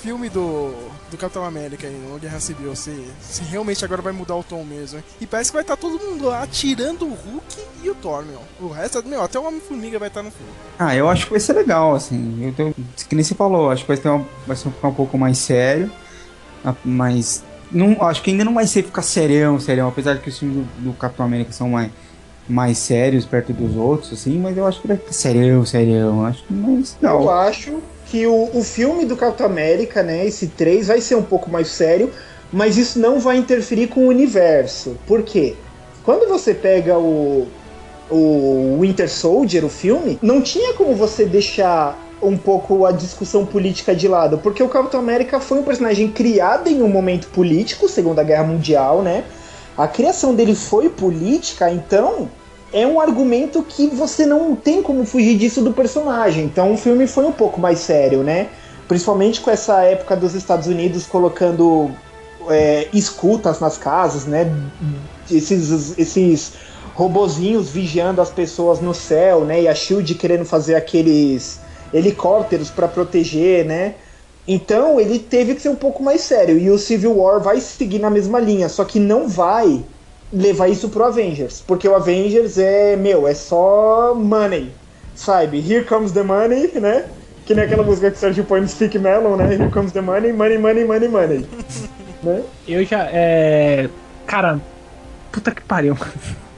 filme do, do Capitão América aí, no Guerra Civil? Se, se realmente agora vai mudar o tom mesmo, hein? E parece que vai estar todo mundo lá tirando o Hulk e o Thor, meu. O resto, meu, até o Homem-Formiga vai estar no filme. Ah, eu acho que vai ser legal, assim. Eu tô, que nem você falou, acho que vai, ter uma, vai ser ficar um pouco mais sério. Mas. Não, acho que ainda não vai ser ficar serião, serião. Apesar de que os filmes do, do Capitão América são mais, mais sérios perto dos outros, assim. Mas eu acho que vai ficar serião, serião. Acho que mais Eu legal. acho que o, o filme do Capitão América, né, esse 3, vai ser um pouco mais sério, mas isso não vai interferir com o universo. Por quê? Quando você pega o, o Winter Soldier, o filme, não tinha como você deixar um pouco a discussão política de lado, porque o Capitão América foi um personagem criado em um momento político, Segunda Guerra Mundial, né? A criação dele foi política, então é um argumento que você não tem como fugir disso do personagem. Então o filme foi um pouco mais sério, né? Principalmente com essa época dos Estados Unidos colocando é, escutas nas casas, né? Esses, esses robozinhos vigiando as pessoas no céu, né? E a Shield querendo fazer aqueles helicópteros para proteger, né? Então ele teve que ser um pouco mais sério. E o Civil War vai seguir na mesma linha, só que não vai levar isso pro Avengers. Porque o Avengers é, meu, é só money. Sabe? Here comes the money, né? Que nem aquela música que o Sérgio põe no Stick Melon, né? Here comes the money, money, money, money, money. né? Eu já. É. Cara. Puta que pariu.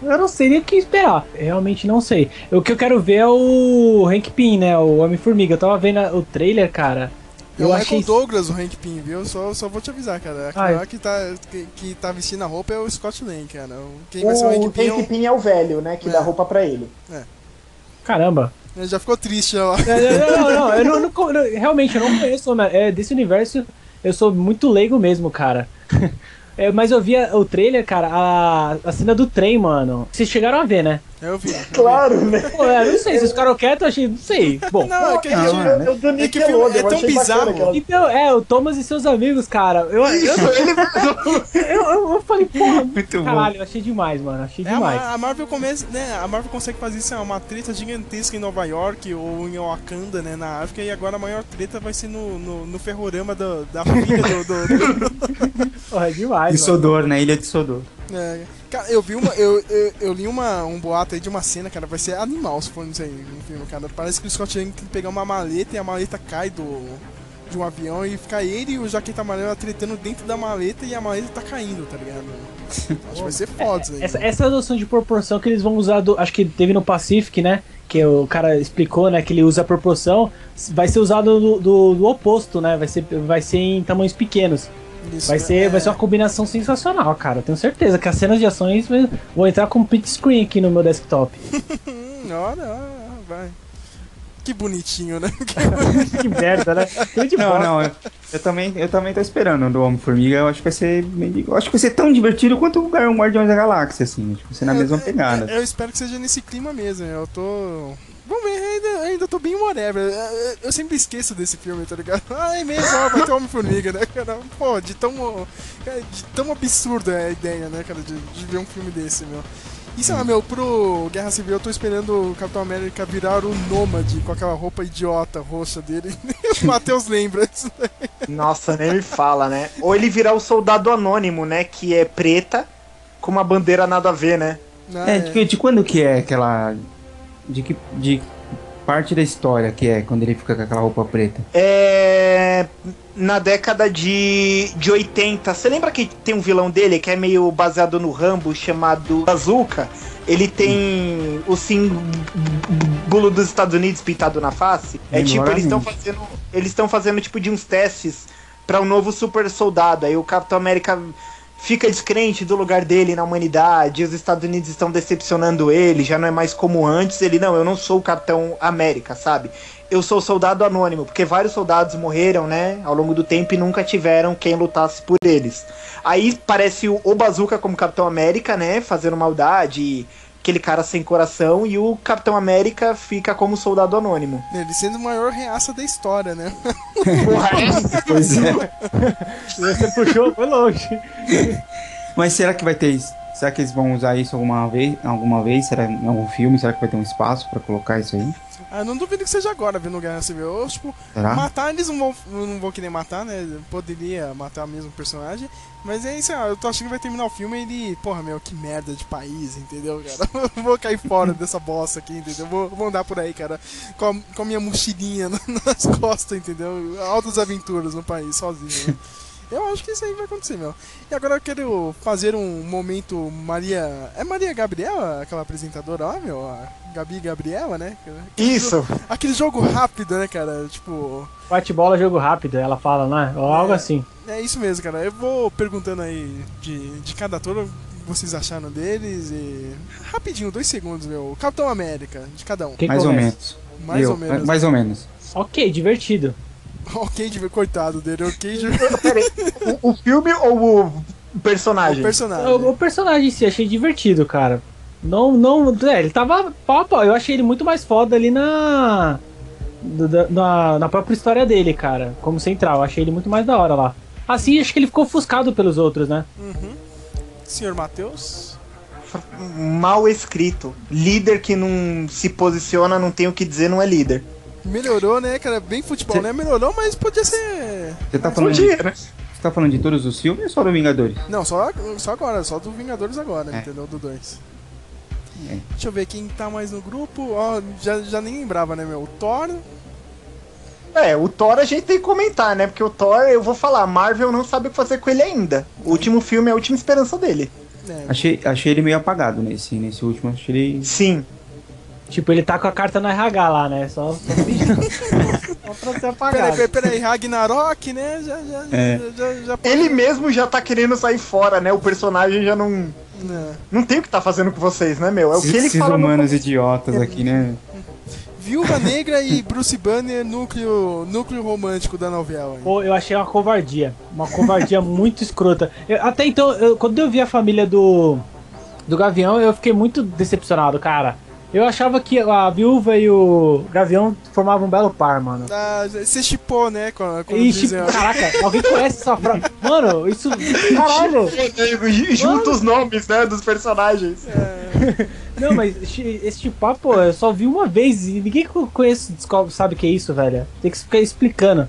Eu não sei nem o que esperar. Realmente não sei. O que eu quero ver é o Hank Pym, né? O Homem-Formiga. Eu tava vendo o trailer, cara. É Eu o achei. Michael Douglas, o Hank Pym, viu? Só, só vou te avisar, cara. Ah, é. lá que tá, que, que tá vestindo a roupa é o Scott Lang, cara. O- Quem vai ser o O Hank Pym é Hank o... Pym é o velho, né? Que É. dá roupa pra ele. Caramba. Ele já ficou triste lá. É, Não, não, não, eu não, não não, realmente eu não conheço Homem- é, desse universo. Eu sou muito leigo mesmo, cara. É, mas eu vi a- o trailer, cara, a, a cena do trem, mano. Vocês chegaram a ver, né? Eu vi. Claro, né? Pô, é, não sei, vocês ficaram quietos, eu achei. Não sei. Bom. Não, é que a Não, gente... mano. Eu, eu do É que filme é eu tão bizarro. aquela- Então, é, o Thomas e seus amigos, cara. Eu, eu, eu, eu, eu falei, porra, Muito bom. caralho, eu achei demais, mano. Achei É, demais. A Marvel começa, né? A Marvel consegue fazer isso, é uma treta gigantesca em Nova York ou em Wakanda, né, na África, e agora a maior treta vai ser no, no, no ferrorama do- da filha do, do- Porra, é demais. De. Sodor, né? Ilha de Sodor. É, cara, eu vi uma. Eu, eu, eu li uma, um boato aí de uma cena, cara, vai ser animal se for isso aí no filme, cara. Parece que o Scott Lang tem que pegar uma maleta e a maleta cai do. De um avião e fica ele e o Jaqueta Amarela tretando dentro da maleta e a maleta tá caindo, tá ligado? Acho que vai ser foda isso aí. Essa, essa noção de proporção que eles vão usar, do, acho que teve no Pacific, né? que o cara explicou, né, que ele usa a proporção, vai ser usado do, do- do oposto, né? Vai ser, vai ser em tamanhos pequenos. Isso, Vai né? ser, vai ser uma combinação sensacional, cara. Tenho certeza que as cenas de ações vai- vão entrar com print screen aqui no meu desktop. Olha, olha, vai. Que bonitinho, né? que merda, né? Não, não, eu, eu também, eu também tô esperando do Homem-Formiga. Eu acho que vai ser. bem- Eu acho que vai ser tão divertido quanto o Guardiões da Galáxia, assim. Acho que vai ser na mesma pegada. Eu espero que seja nesse clima mesmo. Eu tô. Vamos ver, eu ainda, ainda tô bem whatever. Eu- sempre esqueço desse filme, tá ligado? Ah, é mesmo, ó, vai ter Homem-Formiga, né, cara? Pô, de tão, cara, de tão absurda é a ideia, né, cara, de, de ver um filme desse, meu. E sei lá, meu, pro Guerra Civil eu tô esperando o Capitão América virar o Nômade com aquela roupa idiota roxa dele. o Matheus lembra disso daí. Nossa, nem me fala, né? Ou ele virar o soldado anônimo, né? Que é preta com uma bandeira nada a ver, né? Ah, É, de, de quando que é aquela. De que. De parte da história que é quando ele fica com aquela roupa preta? É. Na década de, de 80. Você lembra que tem um vilão dele que é meio baseado no Rambo chamado Bazooka? Ele tem o símbolo dos Estados Unidos pintado na face. É tipo, eles estão fazendo. Eles estão fazendo tipo de uns testes para um novo super soldado. Aí o Capitão América fica descrente do lugar dele na humanidade, os Estados Unidos estão decepcionando ele, já não é mais como antes. Ele, não, eu não sou o Capitão América, sabe? Eu sou soldado anônimo, porque vários soldados morreram, né, ao longo do tempo e nunca tiveram quem lutasse por eles. Aí parece o, o Bazooka como Capitão América, né, fazendo maldade, e aquele cara sem coração, e o Capitão América fica como soldado anônimo. Ele sendo o maior reaça da história, né? Porra, Pois é. Você puxou, foi longe. Mas será que vai ter isso? Será que eles vão usar isso alguma vez? Alguma vez? Será em algum filme? Será que vai ter um espaço pra colocar isso aí? Ah, não duvido que seja agora, vendo Guerra Civil. Eu, tipo, Será? matar eles não vão, não vão querer matar, né? Poderia matar mesmo o personagem. Mas é isso, eu tô achando que vai terminar o filme e ele. Porra, meu, que merda de país, entendeu, cara? Vou cair fora dessa bosta aqui, entendeu? Vou, vou andar por aí, cara, com a, com a minha mochilinha nas costas, entendeu? Altas aventuras no país, sozinho. né? Eu acho que isso aí vai acontecer, meu. E agora eu quero fazer um momento Maria. É Maria Gabriela, aquela apresentadora lá, meu? A Gabi Gabriela, né? Isso. Aquele jogo rápido, né, cara? Tipo. Bate-bola, jogo rápido, ela fala, né? Ou algo É. assim. É isso mesmo, cara. Eu vou perguntando aí de, de cada ator o que vocês acharam deles e. Rapidinho, dois segundos, meu. Capitão América, de cada um. Quem mais ou começa? menos. Mais Eu, ou menos. Mais ou menos. Ok, divertido. Ok, de coitado dele, ok de Peraí, o, o filme ou o personagem? o personagem. O, o personagem em si, achei divertido, cara. Não, não. É, ele tava pau a pau. Eu achei ele muito mais foda ali na. da- Na, na própria história dele, cara. Como central. Eu achei ele muito mais da hora lá. Assim, acho que ele ficou ofuscado pelos outros, né? Uhum. Senhor Matheus? Mal escrito. Líder que não se posiciona, não tem o que dizer, não é líder. Melhorou, né, cara? Bem futebol, Cê- né? Melhorou, mas podia ser. Você tá falando de, Podia, né? você tá falando de todos os filmes ou só do Vingadores? Não, só, só agora, só do Vingadores agora, É. entendeu? Do 2. É. Deixa eu ver quem tá mais no grupo. Ó, já, já nem lembrava, né, meu? O Thor. É, o Thor a gente tem que comentar, né? Porque o Thor, eu vou falar, a Marvel não sabe o que fazer com ele ainda. O último filme é a última esperança dele. né? Achei, achei ele meio apagado nesse, nesse último. Achei ele. Sim. Tipo, ele tá com a carta no RH lá, né? Só, só, só pra ser apagado. peraí, peraí, Ragnarok, né? Já, já, É. já, já, já Ele mesmo já tá querendo sair fora, né? O personagem já não. Né. Não tem o que tá fazendo com vocês, né, meu? É o que ele Esses fala. no- humanos idiotas aqui, né? Viúva Negra e Bruce Banner, núcleo, núcleo romântico da novela. hein? Pô, eu achei uma covardia. Uma covardia muito escrota. Eu- até então, eu- quando eu vi a família do, do Gavião, eu fiquei muito decepcionado, cara. Eu achava que a viúva e o Gavião formavam um belo par, mano. Ah, você chipou, né? Quando, quando E, caraca, alguém conhece essa frase? Mano, isso. Caralho! Junta os nomes, né? Dos personagens. Não, mas esse esse tipo, pô, eu só vi uma vez e ninguém que eu conheço descobre, sabe o que é isso, velho. Tem que ficar explicando.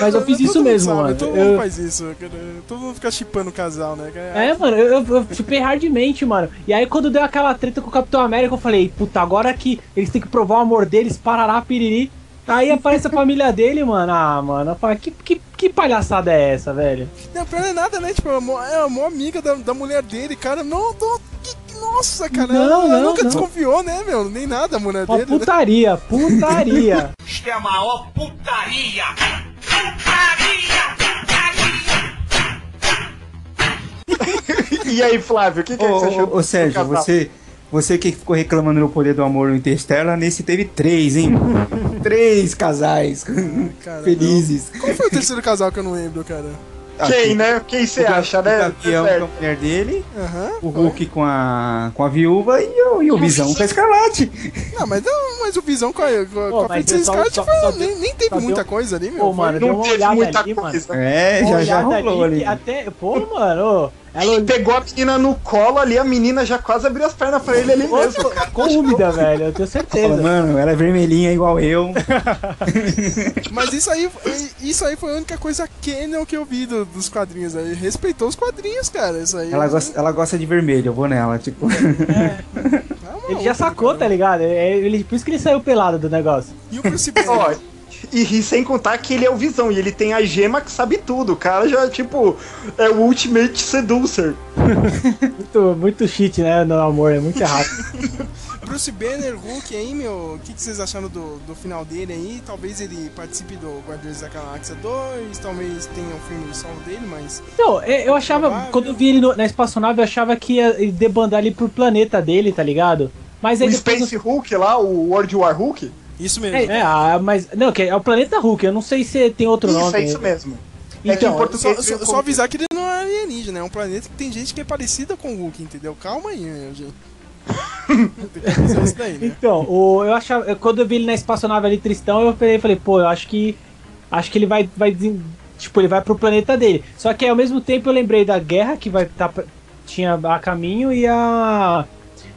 Mas eu fiz Todo isso mundo mesmo, sabe, mano. Todo Eu- mundo faz isso. cara. Todo mundo fica chipando o casal, né? É, mano, eu, eu, chupei hardmente, mano. E aí quando deu aquela treta com o Capitão América, eu falei, puta, agora que eles têm que provar o amor deles, parará, piriri. Aí aparece a família dele, mano. Ah, mano, eu falei, que, que, que palhaçada é essa, velho? Não, pior é nada, né? Tipo, é a é maior amiga da, da mulher dele, cara. Não, não, Nossa, cara, Não, ela não, nunca não. desconfiou, né, meu? Nem nada, mulher Uma dele. né? putaria, putaria. Isto é a maior putaria! E aí, Flávio, o que, que Ô, você achou? ô, Sérgio, você, você que ficou reclamando do poder do amor no Interstellar, nesse teve três, hein? três casais Cara, felizes. Qual foi o terceiro casal que eu não lembro, cara? Quem, né? Quem você acha, O né? Gavião Certo. com a mulher dele, Aham. o Hulk com a, com a viúva e o, e o Visão com a Escarlate. Não, mas, não, mas o Visão com a, com Pô, a feiticeira só- Scarlet só- foi- só nem, nem teve só muita deu- coisa ali, meu. Pô, mano, deu Não uma teve olhada muita ali, mano. coisa. É, Uma já, já rolou ali Até, pô, mano, ô, ela Ele pegou a menina no colo ali, a menina já quase abriu as pernas pra ele ali mesmo. úmida, velho, eu tenho certeza. mano, ela é vermelhinha igual eu. Mas isso aí, isso aí foi a única coisa canon que eu vi do- dos quadrinhos aí. Respeitou os quadrinhos, cara. Isso aí. Ela gosta, ela gosta de vermelho, eu vou nela, tipo. Tá Ele maluco, já sacou, cara. tá ligado? É, Ele, por isso que ele saiu pelado do negócio. E o? Ó, e, e sem contar que ele é o Visão, e ele tem a gema que sabe tudo. O cara já, tipo, é o Ultimate Seducer. Muito, muito cheat, né, no amor, é muito errado. Bruce Banner, Hulk aí, meu. O que, que vocês acharam do, do final dele aí? Talvez ele participe do Guardiões da Galáxia 2, talvez tenha um filme solo dele, mas. Então, eu eu achava, Provável. quando eu vi ele no- na espaçonave, eu achava que ia ele debandar ali pro planeta dele, tá ligado? Mas O depois... Space Hulk lá, o World War Hulk. Isso mesmo. É, é, ah, mas. Não, que é o planeta Hulk, eu não sei se tem outro Isso, nome. é isso mesmo. é que em Então, português Só, só, só avisar que ele não é alienígena, é um planeta que tem gente que é parecida com o Hulk, entendeu? Calma aí, meu gente. isso daí, né? Então, o, eu achava. Quando eu vi ele na espaçonave ali tristão, eu falei, falei, pô, eu acho que. Acho que ele vai. vai tipo, ele vai pro planeta dele. Só que ao mesmo tempo eu lembrei da guerra que vai tá, tinha a caminho e a.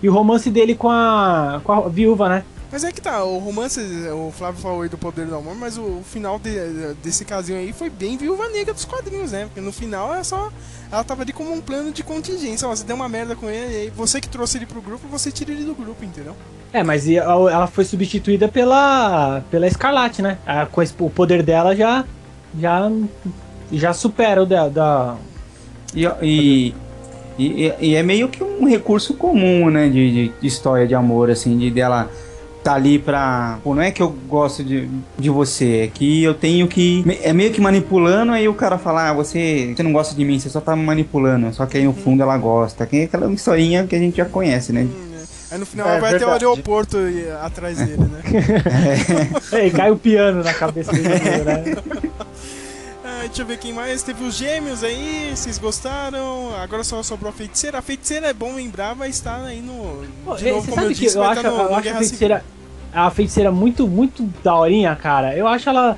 E o romance dele com a. com a viúva, né? Mas é que tá, o romance, o Flávio falou aí do poder do amor, mas o, o final de- desse casinho aí foi bem viúva negra dos quadrinhos, né? Porque no final é só. Ela tava ali como um plano de contingência. Ó, você deu uma merda com ele, e aí você que trouxe ele pro grupo, você tira ele do grupo, entendeu? É, mas ela foi substituída pela. pela Escarlate, né? A- com o poder dela já. já. já supera o da. da- E, e, e, e é meio que um recurso comum, né? De, de- de história de amor, assim, de dela tá ali pra. Pô, não é que eu gosto de, de você, é que eu tenho que. É meio que manipulando, aí o cara fala, ah, você, você não gosta de mim, você só tá me manipulando. Só que aí no fundo ela gosta. Que é aquela historinha que a gente já conhece, né? Hum, né? Aí no final É, vai ter o aeroporto e- atrás dele, né? Ei, cai o piano na cabeça dele, né? Deixa eu ver quem mais. Teve os gêmeos aí, vocês gostaram? Agora só sobrou a feiticeira. A feiticeira é bom lembrar, vai estar aí no. Pô, de novo, como eu disse, eu acho, no, eu acho a feiticeira. A feiticeira muito, muito daorinha, cara. Eu acho ela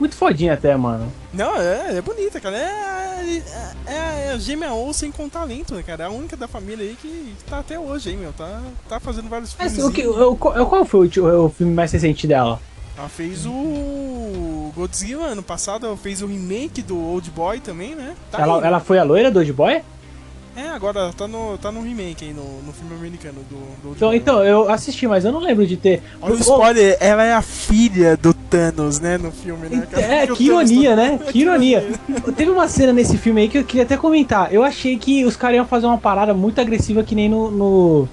muito fodinha até, mano. Não, é, é bonita, cara. É, é, é a gêmea Olsen com talento, né, cara? É a única da família aí que tá até hoje, hein, meu? Tá, tá fazendo vários Mas filmes. o que, o- qual foi o, o filme mais recente dela? Ela fez o Godzilla ano passado, ela fez o remake do Old Boy também, né? Tá ela, aí. ela foi a loira do Old Boy? É, agora tá no, tá no remake aí, no, no filme americano do, do Old Então, Boy. então, eu assisti, mas eu não lembro de ter. Olha o Oh, spoiler, ela é a filha do Thanos, né, no filme, né? cara? É, Porque que ironia, né? Que ironia. Teve uma cena nesse filme aí que eu queria até comentar. Eu achei que os caras iam fazer uma parada muito agressiva que nem no. no-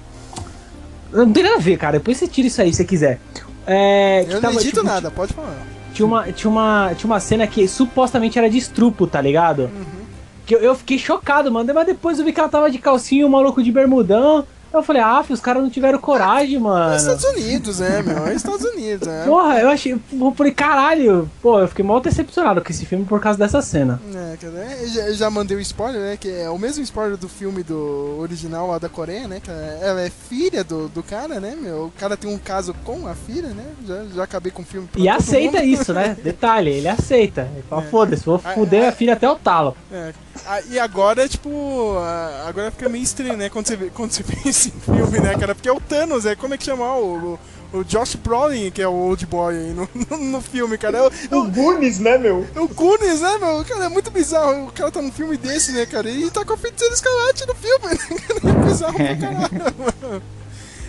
Não tem nada a ver, cara. Depois você tira isso aí se você quiser. É, Eu não tava, edito tipo, nada, pode falar. Tinha uma, tinha, uma, tinha uma cena que supostamente era de estrupo, tá ligado? Uhum. Que eu, eu fiquei chocado, mano. Mas depois eu vi que ela tava de calcinha o maluco de bermudão. Eu falei, ah, filho, os caras não tiveram coragem, É mano. Estados Unidos, é, meu. É Estados Unidos, é. Porra, eu achei. Eu falei, caralho. Pô, eu fiquei mal decepcionado com esse filme por causa dessa cena. É, cara, é, já, já mandei o spoiler, né? Que é o mesmo spoiler do filme do original lá da Coreia, né? Que ela é filha do, do cara, né, meu? O cara tem um caso com a filha, né? Já, já acabei com o filme. E aceita mundo. isso, né? Detalhe, ele aceita. Ele fala, É. foda-se, vou fuder ah. a filha até o talo. É. Ah, e agora, tipo, ah, agora fica meio estranho, né? Quando você vê, quando você vê esse filme, né, cara? Porque é o Thanos, é como é que chama o, o, o Josh Brolin, que é o Old Boy aí no, no, no filme, cara. É o, é O o, Goonies, né, meu? é o Goonies, né, meu? Cara, é muito bizarro. O cara tá num filme desse, né, cara? E tá com a feiticeira escarlate no filme, né? É bizarro pra caralho, mano.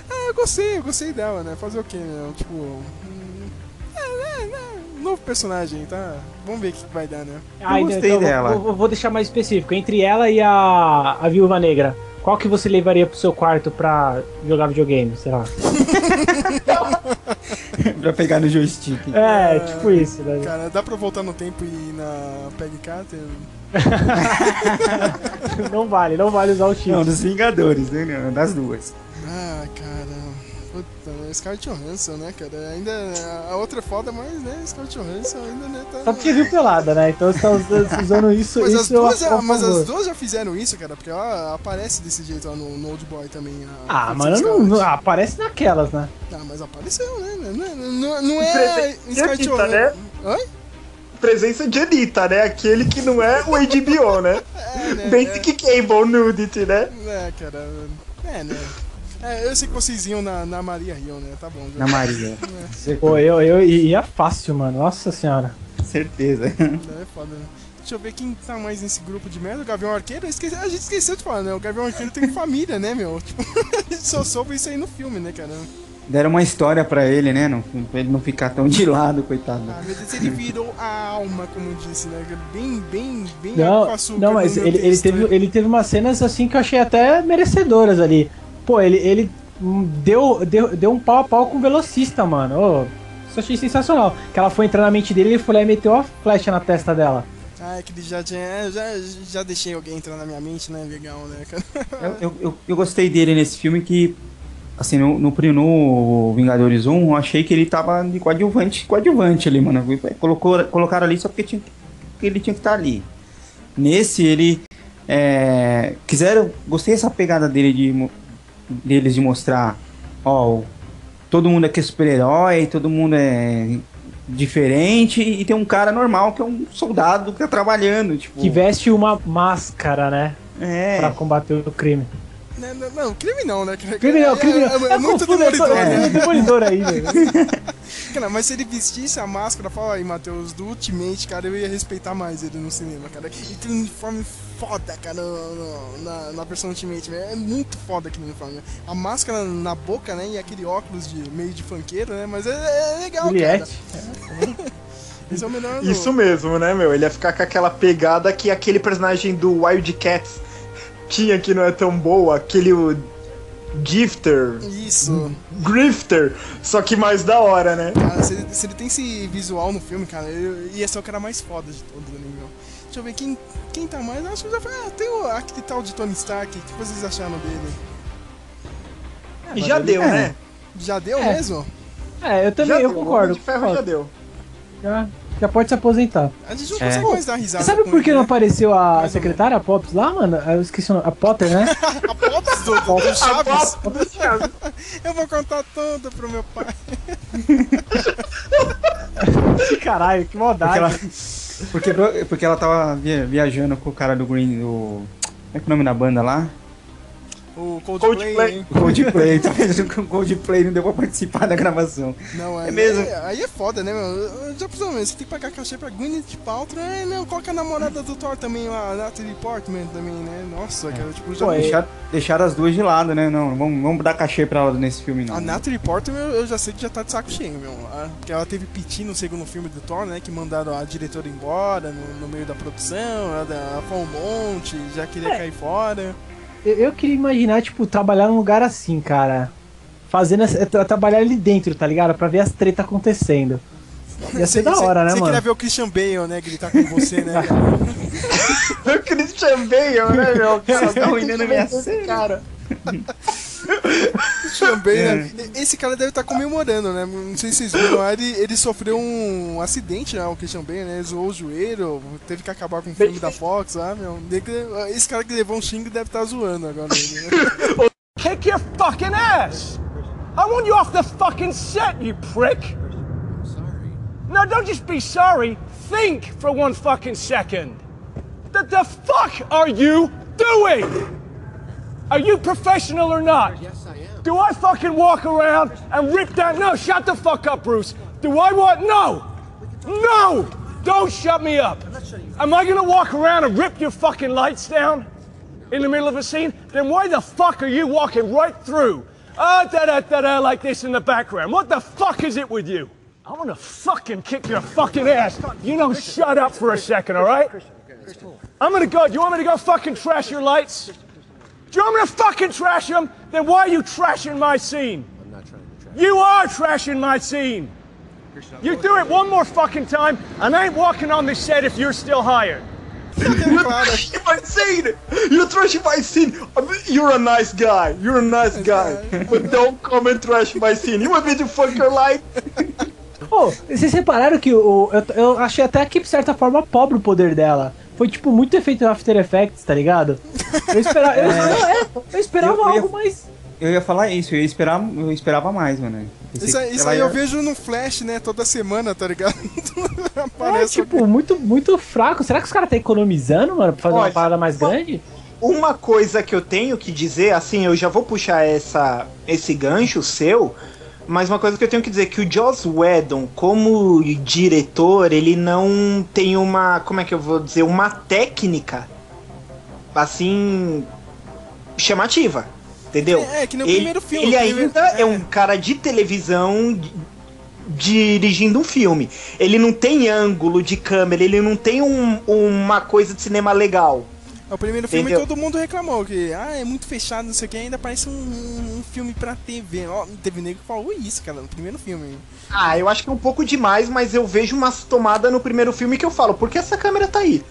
Ah, eu gostei, eu gostei dela, né? Fazer o quê, meu? Tipo. É, é, é, novo personagem, tá? Vamos ver o que vai dar, né? Aí, gostei então, dela. Vou, vou- vou deixar mais específico. Entre ela e a, a Viúva Negra. qual que você levaria pro seu quarto pra jogar videogame, sei lá? pra pegar no joystick. É, tipo isso, né? Cara, dá pra voltar no tempo e ir na Peggy Carter? não vale, não vale usar o chip. Não, dos Vingadores, né? Não, Das duas. Ah, cara. Né? Scarlett Johansson, né, cara? Ainda. A outra é foda, mas, né? Scarlett Johansson ainda, né? Tá... Só porque viu pelada, né? Então você tá usando- isso. Mas, isso as duas, eu mas favor. as duas já fizeram isso, cara, porque ela aparece desse jeito lá no, no Old Boy também. a- Ah, mano, não, não- aparece naquelas, né? Ah, mas apareceu, né? Não, não, não é Scarlett de Anitta, né? Johansson. Oi? Presença de Anitta, né? Aquele que não é o HBO, né? né, Basic Cable Nudity, né? É, cara. É, né? É, eu sei que vocês iam na, na Maria Rio, né? Tá bom. Já. Na Maria. Pô, eu, eu ia fácil, mano. Nossa senhora. Certeza. É foda, né? Deixa eu ver quem tá mais nesse grupo de merda. O Gavião Arqueiro, esqueci- a gente esqueceu de falar, né? O Gavião Arqueiro tem família, né, meu? Tipo, a gente só soube isso aí no filme, né, cara? Deram uma história pra ele, né? Não, pra ele não ficar tão de lado, coitado. Ah, meu Deus, ele virou a alma, como disse, né? Bem, bem, bem Não, não mas ele, ele, teve, né? ele teve umas cenas assim que eu achei até merecedoras ali. Pô, ele, ele deu, deu, deu um pau a pau com o velocista, mano. Ô, isso eu achei sensacional. Que ela foi entrar na mente dele e ele foi lá e meteu a flecha na testa dela. Ah, é que já tinha. Já, já deixei alguém entrar na minha mente, né? Legal, né, cara? Eu, eu, eu, eu gostei dele nesse filme que, assim, no, no, no Vingadores 1, eu achei que ele tava de coadjuvante, coadjuvante ali, mano. Colocou, colocaram ali só porque, tinha, porque ele tinha que estar ali. Nesse, ele. É, quiseram. Gostei dessa pegada dele de, deles de mostrar. Ó, todo mundo aqui é super-herói, todo mundo é diferente e tem um cara normal que é um soldado que tá trabalhando, tipo. Que veste uma máscara, né? É. Pra combater o crime. Não, não, não, crime não, né? cara? Crime não, É- crime é, não. é, é Eu muito confundo, eu sou- demolidor, é, né? demolidor aí, velho. Cara, mas se ele vestisse a máscara, fala aí, Matheus, do Ultimate, cara, eu ia respeitar mais ele no cinema, cara. E tem um uniforme foda, cara, no- no- na, na versão Ultimate, velho. É muito foda aquele uniforme. A máscara na boca, né, e aquele óculos de meio de funkeiro, né, mas é, é legal, cara. Juliette. Esse é o melhor do- Isso mesmo, né, meu? Ele ia ficar com aquela pegada que aquele personagem do Wildcats tinha que não é tão boa, aquele o Gifter. Isso. Grifter, só que mais da hora, né? Cara, se ele, se ele tem esse visual no filme, cara, ele ia ser o cara mais foda de todos, né, meu? Deixa eu ver quem, quem tá mais. Acho que já foi. Ah, tem o, aquele tal de Tony Stark. O que vocês acharam dele? E já deu, É. né? Já deu É. mesmo? É, eu também, Já eu deu, o concordo. Homem de Ferro concordo. já deu. Já, já pode se aposentar. A gente não É. consegue mais dar risada. Sabe por que não né? apareceu a Mais secretária, a Pops, lá, mano? Eu esqueci o nome. A Potter, né? A Pops do, do, do Chaves? Pops do Chaves. Eu vou contar tudo pro meu pai. Caralho, que Porque maldade. ela, porque, porque ela tava via- viajando com o cara do Green, do... Como é que é o nome da banda lá? O Coldplay, Coldplay. hein? O Coldplay, tá vendo que o Coldplay não deu pra participar da gravação. Não, é, É mesmo. Aí, aí é foda, né, meu? Já pensou, meu? Você tem que pagar cachê pra Gwyneth Paltrow. É, não, coloca a namorada do Thor também, a Natalie Portman também, né? Nossa, cara, tipo, já... Pô, é- Deixar, deixaram as duas de lado, né? Não, não vamos, vamos dar cachê pra ela nesse filme, não. A Natalie Portman eu, eu já sei que já tá de saco cheio, meu. Porque ela teve piti no segundo filme do Thor, né? Que mandaram a diretora embora no, no meio da produção, ela, ela foi um monte, já queria É. cair fora. Eu, eu queria imaginar, tipo, trabalhar num lugar assim, cara. Fazendo essa, tra- trabalhar ali dentro, tá ligado? Pra ver as tretas acontecendo. Ia ser Cê- da cê- hora, né, Você queria mano? ver o Christian Bale, né? Gritar com você, né? O Christian Bale, né, meu? Cara, Tá ruinando minha cena. cara. Christian Bale, né? Esse cara deve estar comemorando, né? Não sei se vocês viram, lá, ele, ele sofreu um acidente, né? O Christian Bale, né? Zoou o joelho, teve que acabar com o filme da Fox lá, meu. Esse cara que levou um xingo deve estar zoando agora. Ele, né? Kick your fucking ass! I want you off the fucking set, you prick! No, don't just be sorry. Think for one fucking second. The, the fuck are you doing? Are you professional or not? Yes, I am. Do I fucking walk around and rip that? No, shut the fuck up, Bruce. Do I want? No! No! Don't shut me up. Am I gonna walk around and rip your fucking lights down in the middle of a scene? Then why the fuck are you walking right through? Ah, da da da da, like this in the background. What the fuck is it with you? I'm gonna fucking kick your fucking ass. You know, shut up for a second, all right? I'm gonna go. Do you want me to go fucking trash your lights? Do you want me to fucking trash him? Then why are you trashing my scene? I'm not trying to trash. You are trashing my scene. You do it one more fucking time, and I ain't walking on this set if you're still hired. You're trashing my scene! You're trashing my scene! I mean, You're a nice guy. You're a nice guy. But don't come and trash my scene. You want me to fuck your life? Pô, vocês repararam que o, eu, eu achei até que, de certa forma, pobre o poder dela. Foi, tipo, muito efeito After Effects, tá ligado? Eu esperava, eu, é, eu esperava Eu- eu ia- algo mais... Eu ia falar isso, eu, ia esperar, eu esperava mais, mano. Isso, isso aí ia- eu vejo no Flash, né? Toda semana, tá ligado? É, tipo, muito, muito fraco. Será que os caras estão economizando, mano, pra fazer uma parada mais grande? Uma coisa que eu tenho que dizer, assim, eu já vou puxar essa, esse gancho seu, mas uma coisa que eu tenho que dizer é que o Joss Whedon, como diretor, ele não tem uma, como é que eu vou dizer, uma técnica, assim, chamativa, entendeu? É, é que nem o ele, primeiro filme, Ele ainda é. um cara de televisão di- dirigindo um filme. Ele não tem ângulo de câmera, ele não tem um- uma coisa de cinema legal. É o primeiro filme Entendeu? todo mundo reclamou que ah, é muito fechado, não sei o que, ainda parece um, um filme pra TV. Ó, teve nego que falou isso, cara, no primeiro filme. Ah, eu acho que é um pouco demais, mas eu vejo umas tomadas no primeiro filme que eu falo, por que essa câmera tá aí?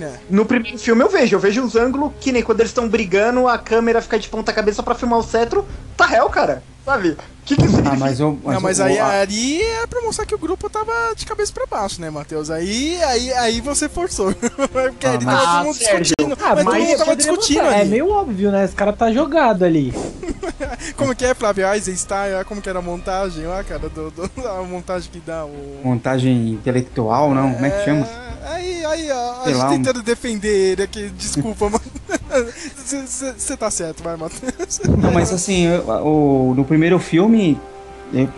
É. No primeiro filme eu vejo, eu vejo uns ângulos que nem quando eles estão brigando, a câmera fica de ponta cabeça pra filmar o cetro. Tá réu, cara. Sabe? O que que isso Ah, significa? mas eu. não, mas o- aí, a- ali é pra mostrar que o grupo tava de cabeça pra baixo, né, Matheus? Aí, aí, aí você forçou. Porque ali tava mas- todo mundo Sérgio, discutindo. Ah, mas todo mundo tava discutindo mostrar. ali. É meio óbvio, né? Esse cara tá jogado ali. Como que é, Flávio Eisenstein? Olha Como que era a montagem lá, cara? Do, do- a montagem que dá o. Montagem intelectual, não? Como é que chama? Aí, aí, ó, a gente lá, um- tentando defender ele aqui. Desculpa, mano. Você tá certo, vai, Matheus. Não, mas assim, eu- o, no primeiro filme,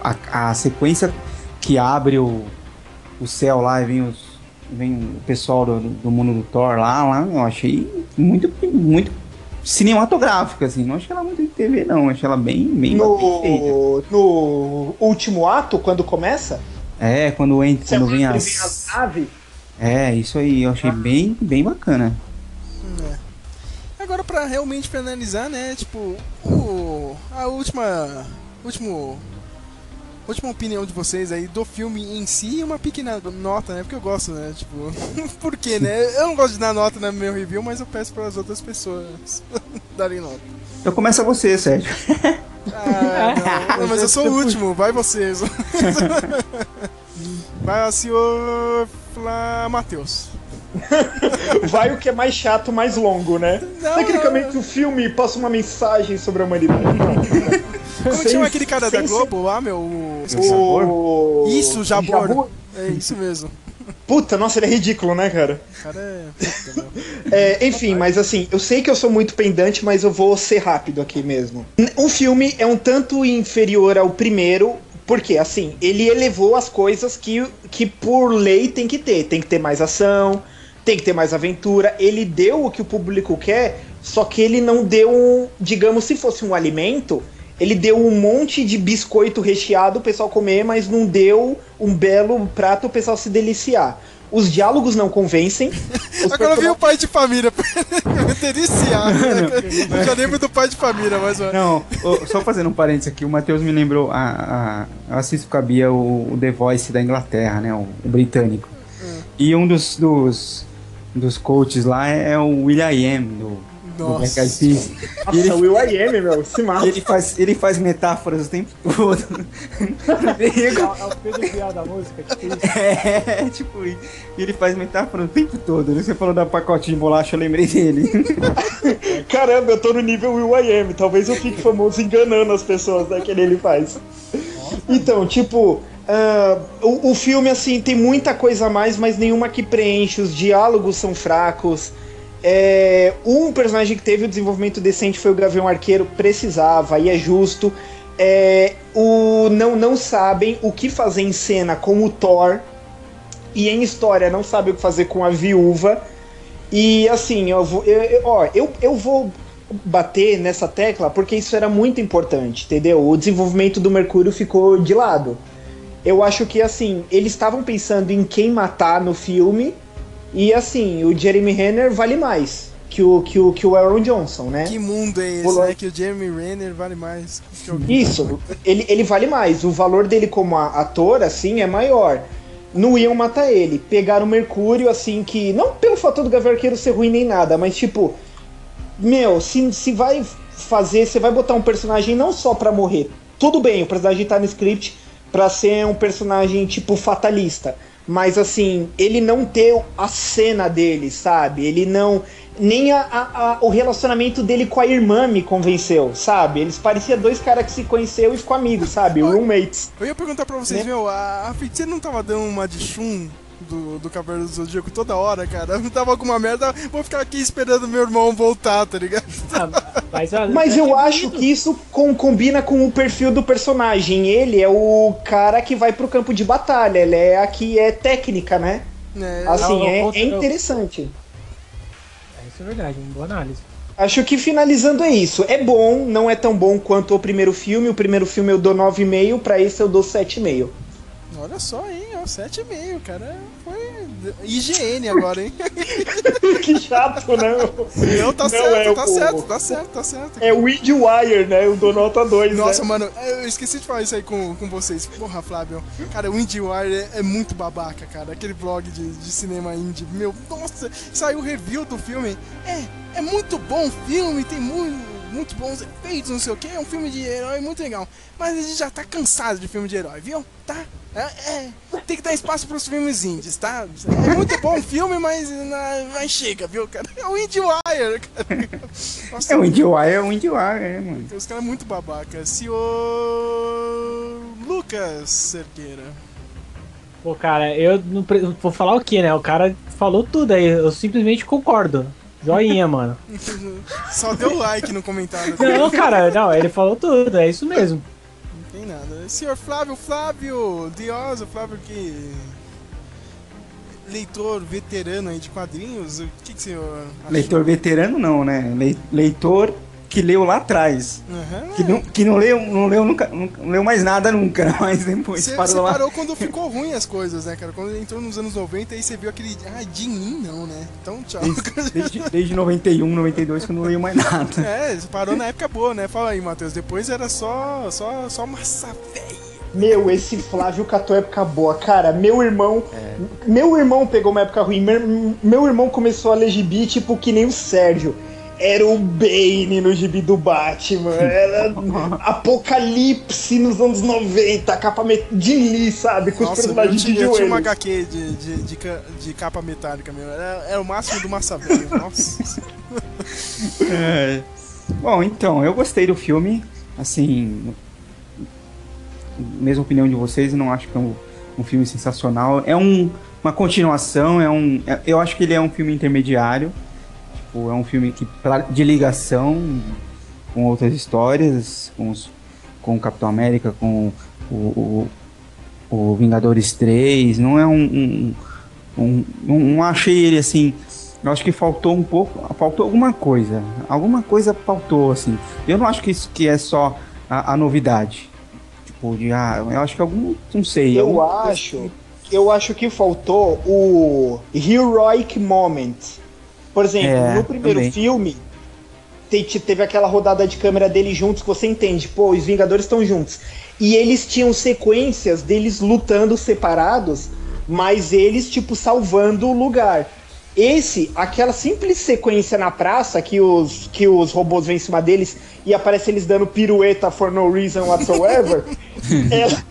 a, a sequência que abre o, o céu lá e vem, os, vem o pessoal do, do mundo do Thor lá, lá, eu achei muito, muito cinematográfica, assim. Não achei ela muito de TV, não. Achei ela bem, bem. No, no último ato, quando começa, É, quando, entra, quando vem vem as. as naves. É, isso aí, eu achei bem, bem bacana. Agora, pra realmente pra analisar, né? Tipo, o, a última. Último. Última opinião de vocês aí do filme em si e uma pequena nota, né? Porque eu gosto, né? Tipo, por quê, né? Eu não gosto de dar nota no meu review, mas eu peço para as outras pessoas darem nota. Então começa você, Sérgio. Ah, não, não, mas eu sou o último, vai vocês. Vai senhor Fla... Matheus. Vai o que é mais chato, mais longo, né? Não, Tecnicamente o filme passa uma mensagem sobre a humanidade. Como Sem- chama aquele cara da sem Globo lá, meu? O- O... Isso, Jabor. Jabor. É isso mesmo. Puta, nossa, ele é ridículo, né, cara? O cara é. Puta, meu. É, enfim, mas assim, eu sei que eu sou muito pendante, mas eu vou ser rápido aqui mesmo. O filme é um tanto inferior ao primeiro, porque assim, ele elevou as coisas que, que por lei tem que ter. Tem que ter mais ação, tem que ter mais aventura. Ele deu o que o público quer, só que ele não deu, um, digamos, se fosse um alimento, ele deu um monte de biscoito recheado o pessoal comer, mas não deu um belo prato o pessoal se deliciar. Os diálogos não convencem. Agora eu vi o pai de família. Deliciado. né? Eu já lembro do pai de família, mas. Não, só fazendo um parênteses aqui, o Matheus me lembrou, a, a, eu assisto com a Bia o, o The Voice da Inglaterra, né, o, o britânico. E um dos, dos, dos coaches lá é, o Will.i.am, do Nossa. Black Eyed Peas. Nossa, ele, Will I Am, meu, se mata. ele, faz, ele faz metáforas o tempo todo. É o Pedro Bial da música, tipo isso. é, tipo, ele faz metáfora o tempo todo. Você falou da pacotinho de bolacha, eu lembrei dele. Caramba, eu tô no nível Will I Am. Talvez eu fique famoso enganando as pessoas, né? Que nem ele faz. Então, tipo, ah, o, o filme, assim, tem muita coisa a mais, mas nenhuma que preenche. Os diálogos são fracos. É, um personagem que teve o desenvolvimento decente foi o Gavião Arqueiro, precisava, e é justo. É, o, não, não sabem o que fazer em cena com o Thor. E em história não sabem o que fazer com a viúva. E assim, eu vou, eu, eu- ó, eu, eu vou bater nessa tecla porque isso era muito importante, entendeu? O desenvolvimento do Mercúrio ficou de lado. Eu acho que assim, eles estavam pensando em quem matar no filme e assim, o Jeremy Renner vale mais. que o, que o, que o Aaron Johnson, né? Que mundo é esse, Pulou- né? Que o Jeremy Renner vale mais. Isso, ele, ele vale mais. O valor dele como ator, assim, é maior. Não iam matar ele. Pegaram o Mercúrio, assim, que. Não pelo fator do Gavião Arqueiro ser ruim nem nada, mas tipo. Meu, se, se vai fazer. Você vai botar um personagem não só pra morrer. Tudo bem, o personagem tá no script pra ser um personagem, tipo, fatalista. Mas assim, ele não ter a cena dele, sabe? Ele não. Nem a, a- a- o relacionamento dele com a irmã me convenceu, sabe? Eles pareciam dois caras que se conheceu e ficou amigos, sabe? Roommates. Eu ia perguntar pra vocês, Né? meu, a, a feiticeira não tava dando uma de chum do, do Cavaleiro do Zodíaco toda hora, cara? Não tava alguma merda, vou ficar aqui esperando meu irmão voltar, tá ligado? Mas, olha, Mas eu acho que isso com- combina com o perfil do personagem. Ele é o cara que vai pro campo de batalha, ele é a que é técnica, né? É, Assim, eu- é, eu- é interessante. Isso é verdade, uma boa análise. Acho que finalizando é isso. É bom, não é tão bom quanto o primeiro filme. O primeiro filme eu dou 9,5, pra esse eu dou 7,5. Olha só, hein, ó, 7,5, cara. Foi IGN agora, hein? que chato, né? Não, tá Não, certo, é tá o- certo, tá certo, tá certo. É o Windwire, né? Eu dou nota 2. Nossa, né? mano, eu esqueci de falar isso aí com, com vocês. Porra, Flávio. Cara, o IndieWire é, é muito babaca, cara. Aquele blog de, de cinema indie. Meu, nossa, saiu review do filme. É, é muito bom o filme, tem muito, muito bons efeitos, não sei o que. É um filme de herói muito legal. Mas a gente já tá cansado de filme de herói, viu? Tá? É, é, tem que dar espaço pros filmes indies, tá? É muito bom o filme, mas, na, mas chega, viu, cara? É o IndieWire, cara. Nossa, É o IndieWire, é o IndieWire, né, mano? os caras muito babaca. Senhor Lucas Cerqueira. Pô, cara, eu não pre- vou falar o que, né? O cara falou tudo aí, eu simplesmente concordo. Joinha, mano. Só deu like no comentário. Não, cara, não, ele falou tudo, é isso mesmo. Não tem nada. Senhor Flávio, Flávio Dioso, Flávio que. Leitor veterano aí de quadrinhos, o que, que o senhor achou? Leitor veterano não, né? Lei- Leitor que leu lá atrás. Aham. Que não, que não leu, não leu nunca, nunca- não leu mais nada nunca, mas depois Você parou lá. parou quando ficou ruim as coisas, né, cara? Quando entrou nos anos 90, aí você viu aquele. Ah, de mim não, né? Então tchau. Desde, desde 91, 92 que eu não leio mais nada. É, você parou na época boa, né? Fala aí, Matheus. Depois era só, só, só massa velha. Meu, esse Flávio catou época boa. Cara, meu irmão. Meu irmão pegou uma época ruim. Meu, meu irmão começou a ler gibi, tipo, que nem o Sérgio. Era o Bane no gibi do Batman. Era Apocalipse nos anos 90. Capa de Lee, sabe? Com os Nossa, eu personagens de tinha, eu tinha uma. HQ de, de, de, de capa metálica mesmo. Era, era o máximo do massa velho. Nossa. É. Bom, então, eu gostei do filme. Assim, mesma opinião de vocês, eu não acho que é um, um filme sensacional. É um, uma continuação, é um. é- eu acho que ele é um filme intermediário. Tipo, é um filme que, pra- de ligação com outras histórias, com, os, com o Capitão América, com o, o, o Vingadores 3. Não é um. um, um não, não achei ele assim. Eu acho que faltou um pouco, faltou alguma coisa. Alguma coisa faltou, assim. Eu não acho que isso que é só a, a novidade. Tipo, de, ah, eu acho que algum, não sei. Eu acho. Eu acho que faltou o Heroic Moment. Por exemplo, É, no primeiro também. filme, te- te- teve aquela rodada de câmera deles juntos que você entende, pô, os Vingadores estão juntos. E eles tinham sequências deles lutando separados, mas eles, tipo, salvando o lugar. Esse, aquela simples sequência na praça que os, que os robôs vêm em cima deles e aparece eles dando pirueta for no reason whatsoever, ela,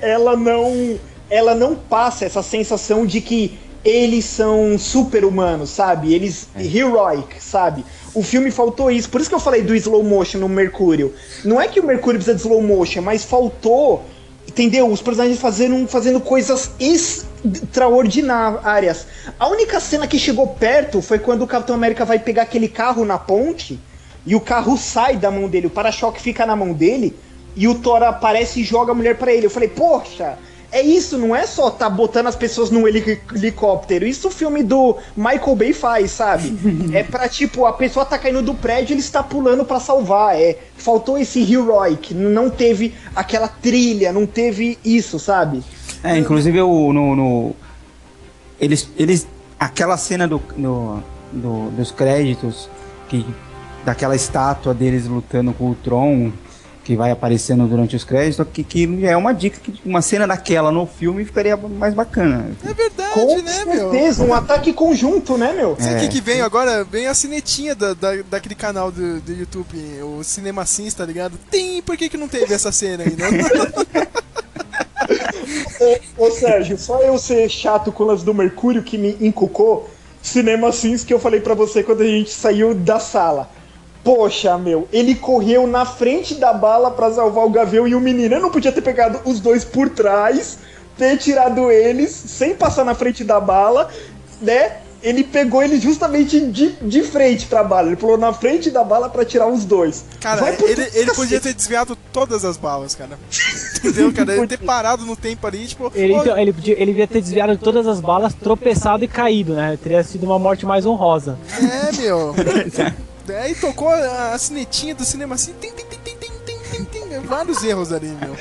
ela não ela não passa essa sensação de que eles são super-humanos, sabe? Eles heroic, sabe? O filme faltou isso, por isso que eu falei do slow motion no Mercúrio. Não é que o Mercúrio precisa de slow motion, mas faltou, entendeu? Os personagens fazendo, fazendo coisas extraordinárias. A única cena que chegou perto foi quando o Capitão América vai pegar aquele carro na ponte e o carro sai da mão dele, o para-choque fica na mão dele e o Thor aparece e joga a mulher pra ele. Eu falei, poxa, é isso, não é só tá botando as pessoas num heli- helicóptero. Isso o filme do Michael Bay faz, sabe? é pra tipo, a pessoa tá caindo do prédio ele está pulando pra salvar. É, faltou esse heroic, não teve aquela trilha, não teve isso, sabe? É, inclusive o, no, no- eles, eles. Aquela cena do. No, do- dos créditos, que daquela estátua deles lutando com o Tron, que vai aparecendo durante os créditos, que, que é uma dica que uma cena daquela no filme ficaria mais bacana. É verdade, Com né, meu? certeza, um ataque conjunto, né, meu? Sabe o É. que, que veio agora? Vem a cinetinha da, da, daquele canal do, do YouTube, o Cinema Sims, tá ligado? Tem, por que, que não teve essa cena ainda? Ô, ô, Sérgio, só eu ser chato com as do Mercúrio que me encucou, Cinema Sims que eu falei pra você quando a gente saiu da sala. Poxa, meu, ele correu na frente da bala pra salvar o Gavião e o menino. Eu não podia ter pegado os dois por trás, ter tirado eles sem passar na frente da bala, né? Ele pegou ele justamente de, de frente pra bala. Ele pulou na frente da bala pra tirar os dois. Cara, ele, ele cacete. podia ter desviado todas as balas, cara. Entendeu, cara? Ele ter parado no tempo ali, tipo. Ele, então, ele, podia, ele devia ter desviado todas as balas, tropeçado e caído, né? Teria sido uma morte mais honrosa. É, meu. Aí tocou a, a sinetinha do cinema assim. Tim, tim, tim, tim. Vários erros ali, meu.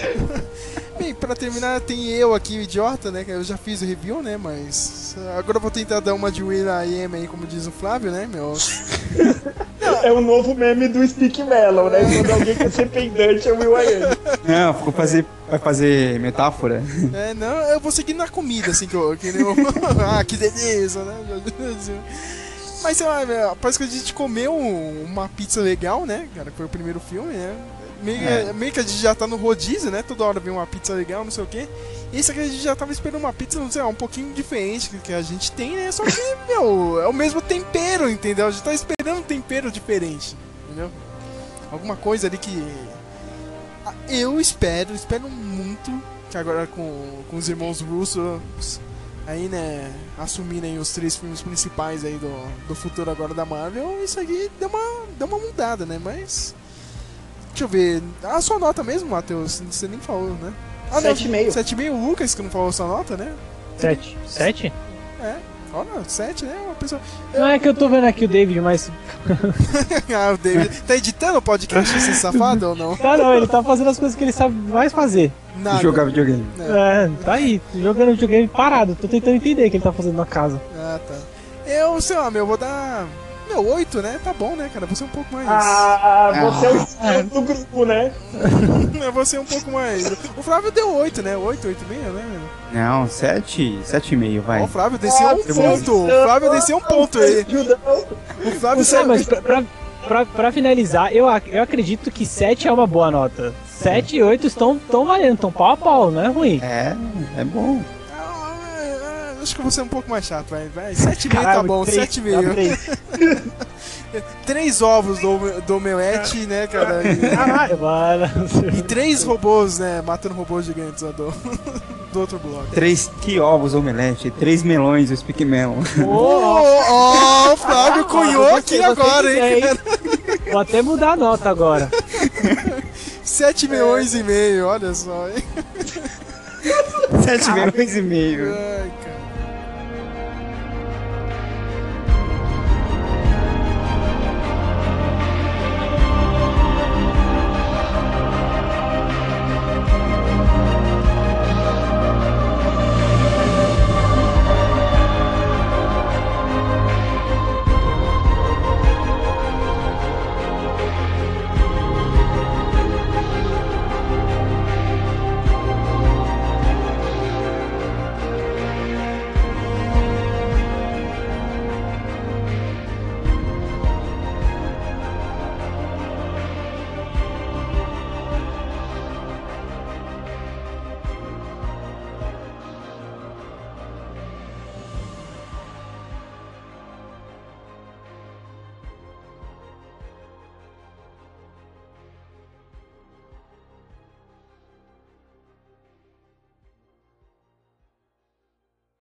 Bem, pra terminar, tem eu aqui, o idiota, né? que Eu já fiz o review, né? Mas. Agora eu vou tentar dar uma de Will I Am aí, como diz o Flávio, né, meu? É o novo meme do Speak Melon, né? Quando alguém quer ser pendante, é o Will I Am. Não, ficou fazer, vai fazer metáfora. É, não, eu vou seguir na comida, assim, que eu. Que nem eu... ah, que delícia, né? Mas sei lá, velho, parece que a gente comeu um- uma pizza legal, né? Cara, foi o primeiro filme, né? Meio, É. meio que a gente já tá no rodízio, né? Toda hora vem uma pizza legal, não sei o quê. E esse aqui a gente já tava esperando uma pizza, não sei lá, um pouquinho diferente do que a gente tem, né? Só que, meu, é o mesmo tempero, entendeu? A gente tá esperando um tempero diferente, entendeu? Alguma coisa ali que. Ah, Eu espero, espero muito que agora com, com os irmãos Russos aí, né, assumindo aí os três filmes principais aí do, do futuro agora da Marvel, isso aqui deu uma, deu uma mudada, né? Mas. Deixa eu ver. A sua nota mesmo, Matheus? Você nem falou, né? Ah, não, 7,5. 7,5 o Lucas que não falou a sua nota, né? Sete. Sete? É. Olha, 7, né? Uma pessoa. Não é que eu tô vendo aqui o David, mas. ah, o David. Tá editando o podcast esse safado ou não? Tá não, ele tá fazendo as coisas que ele sabe mais fazer. Nada. Jogar videogame. É, tá aí, jogando videogame parado. Tô tentando entender o que ele tá fazendo na casa. Ah, tá. Eu, sei lá, meu, vou dar. Meu, 8, né? Tá bom, né, cara? Vou ser um pouco mais. Ah, você é o estilo do grupo, né? Eu vou ser um pouco mais. O Flávio deu 8, né? 8, 8,5, né? meu? Não, sete, sete e meio, vai. o Flávio desceu um Nossa, ponto. O Flávio desceu um ponto aí. O Flávio Não, saiu. mas pra, pra, pra, pra finalizar, eu, ac- eu acredito que 7 é uma boa nota. 7 e 8 estão, estão valendo, estão pau a pau, não é ruim. É, é bom. Ah, Acho que eu vou ser um pouco mais chato, vai. vai. 7,5 tá bom, três, 7,5. dá três. Três ovos do, do omelete, né, cara? E, Caralho, mano. e três robôs, né? Matando robôs gigantes ó, do, do outro bloco. Três que ovos omelete, três melões, o Speak Melon. Ó, ó, o Flávio cunhou aqui agora, hein? ideia, Vou até mudar a nota agora. 7 milhões e meio, olha só, hein? Sete melões e meio. Ai,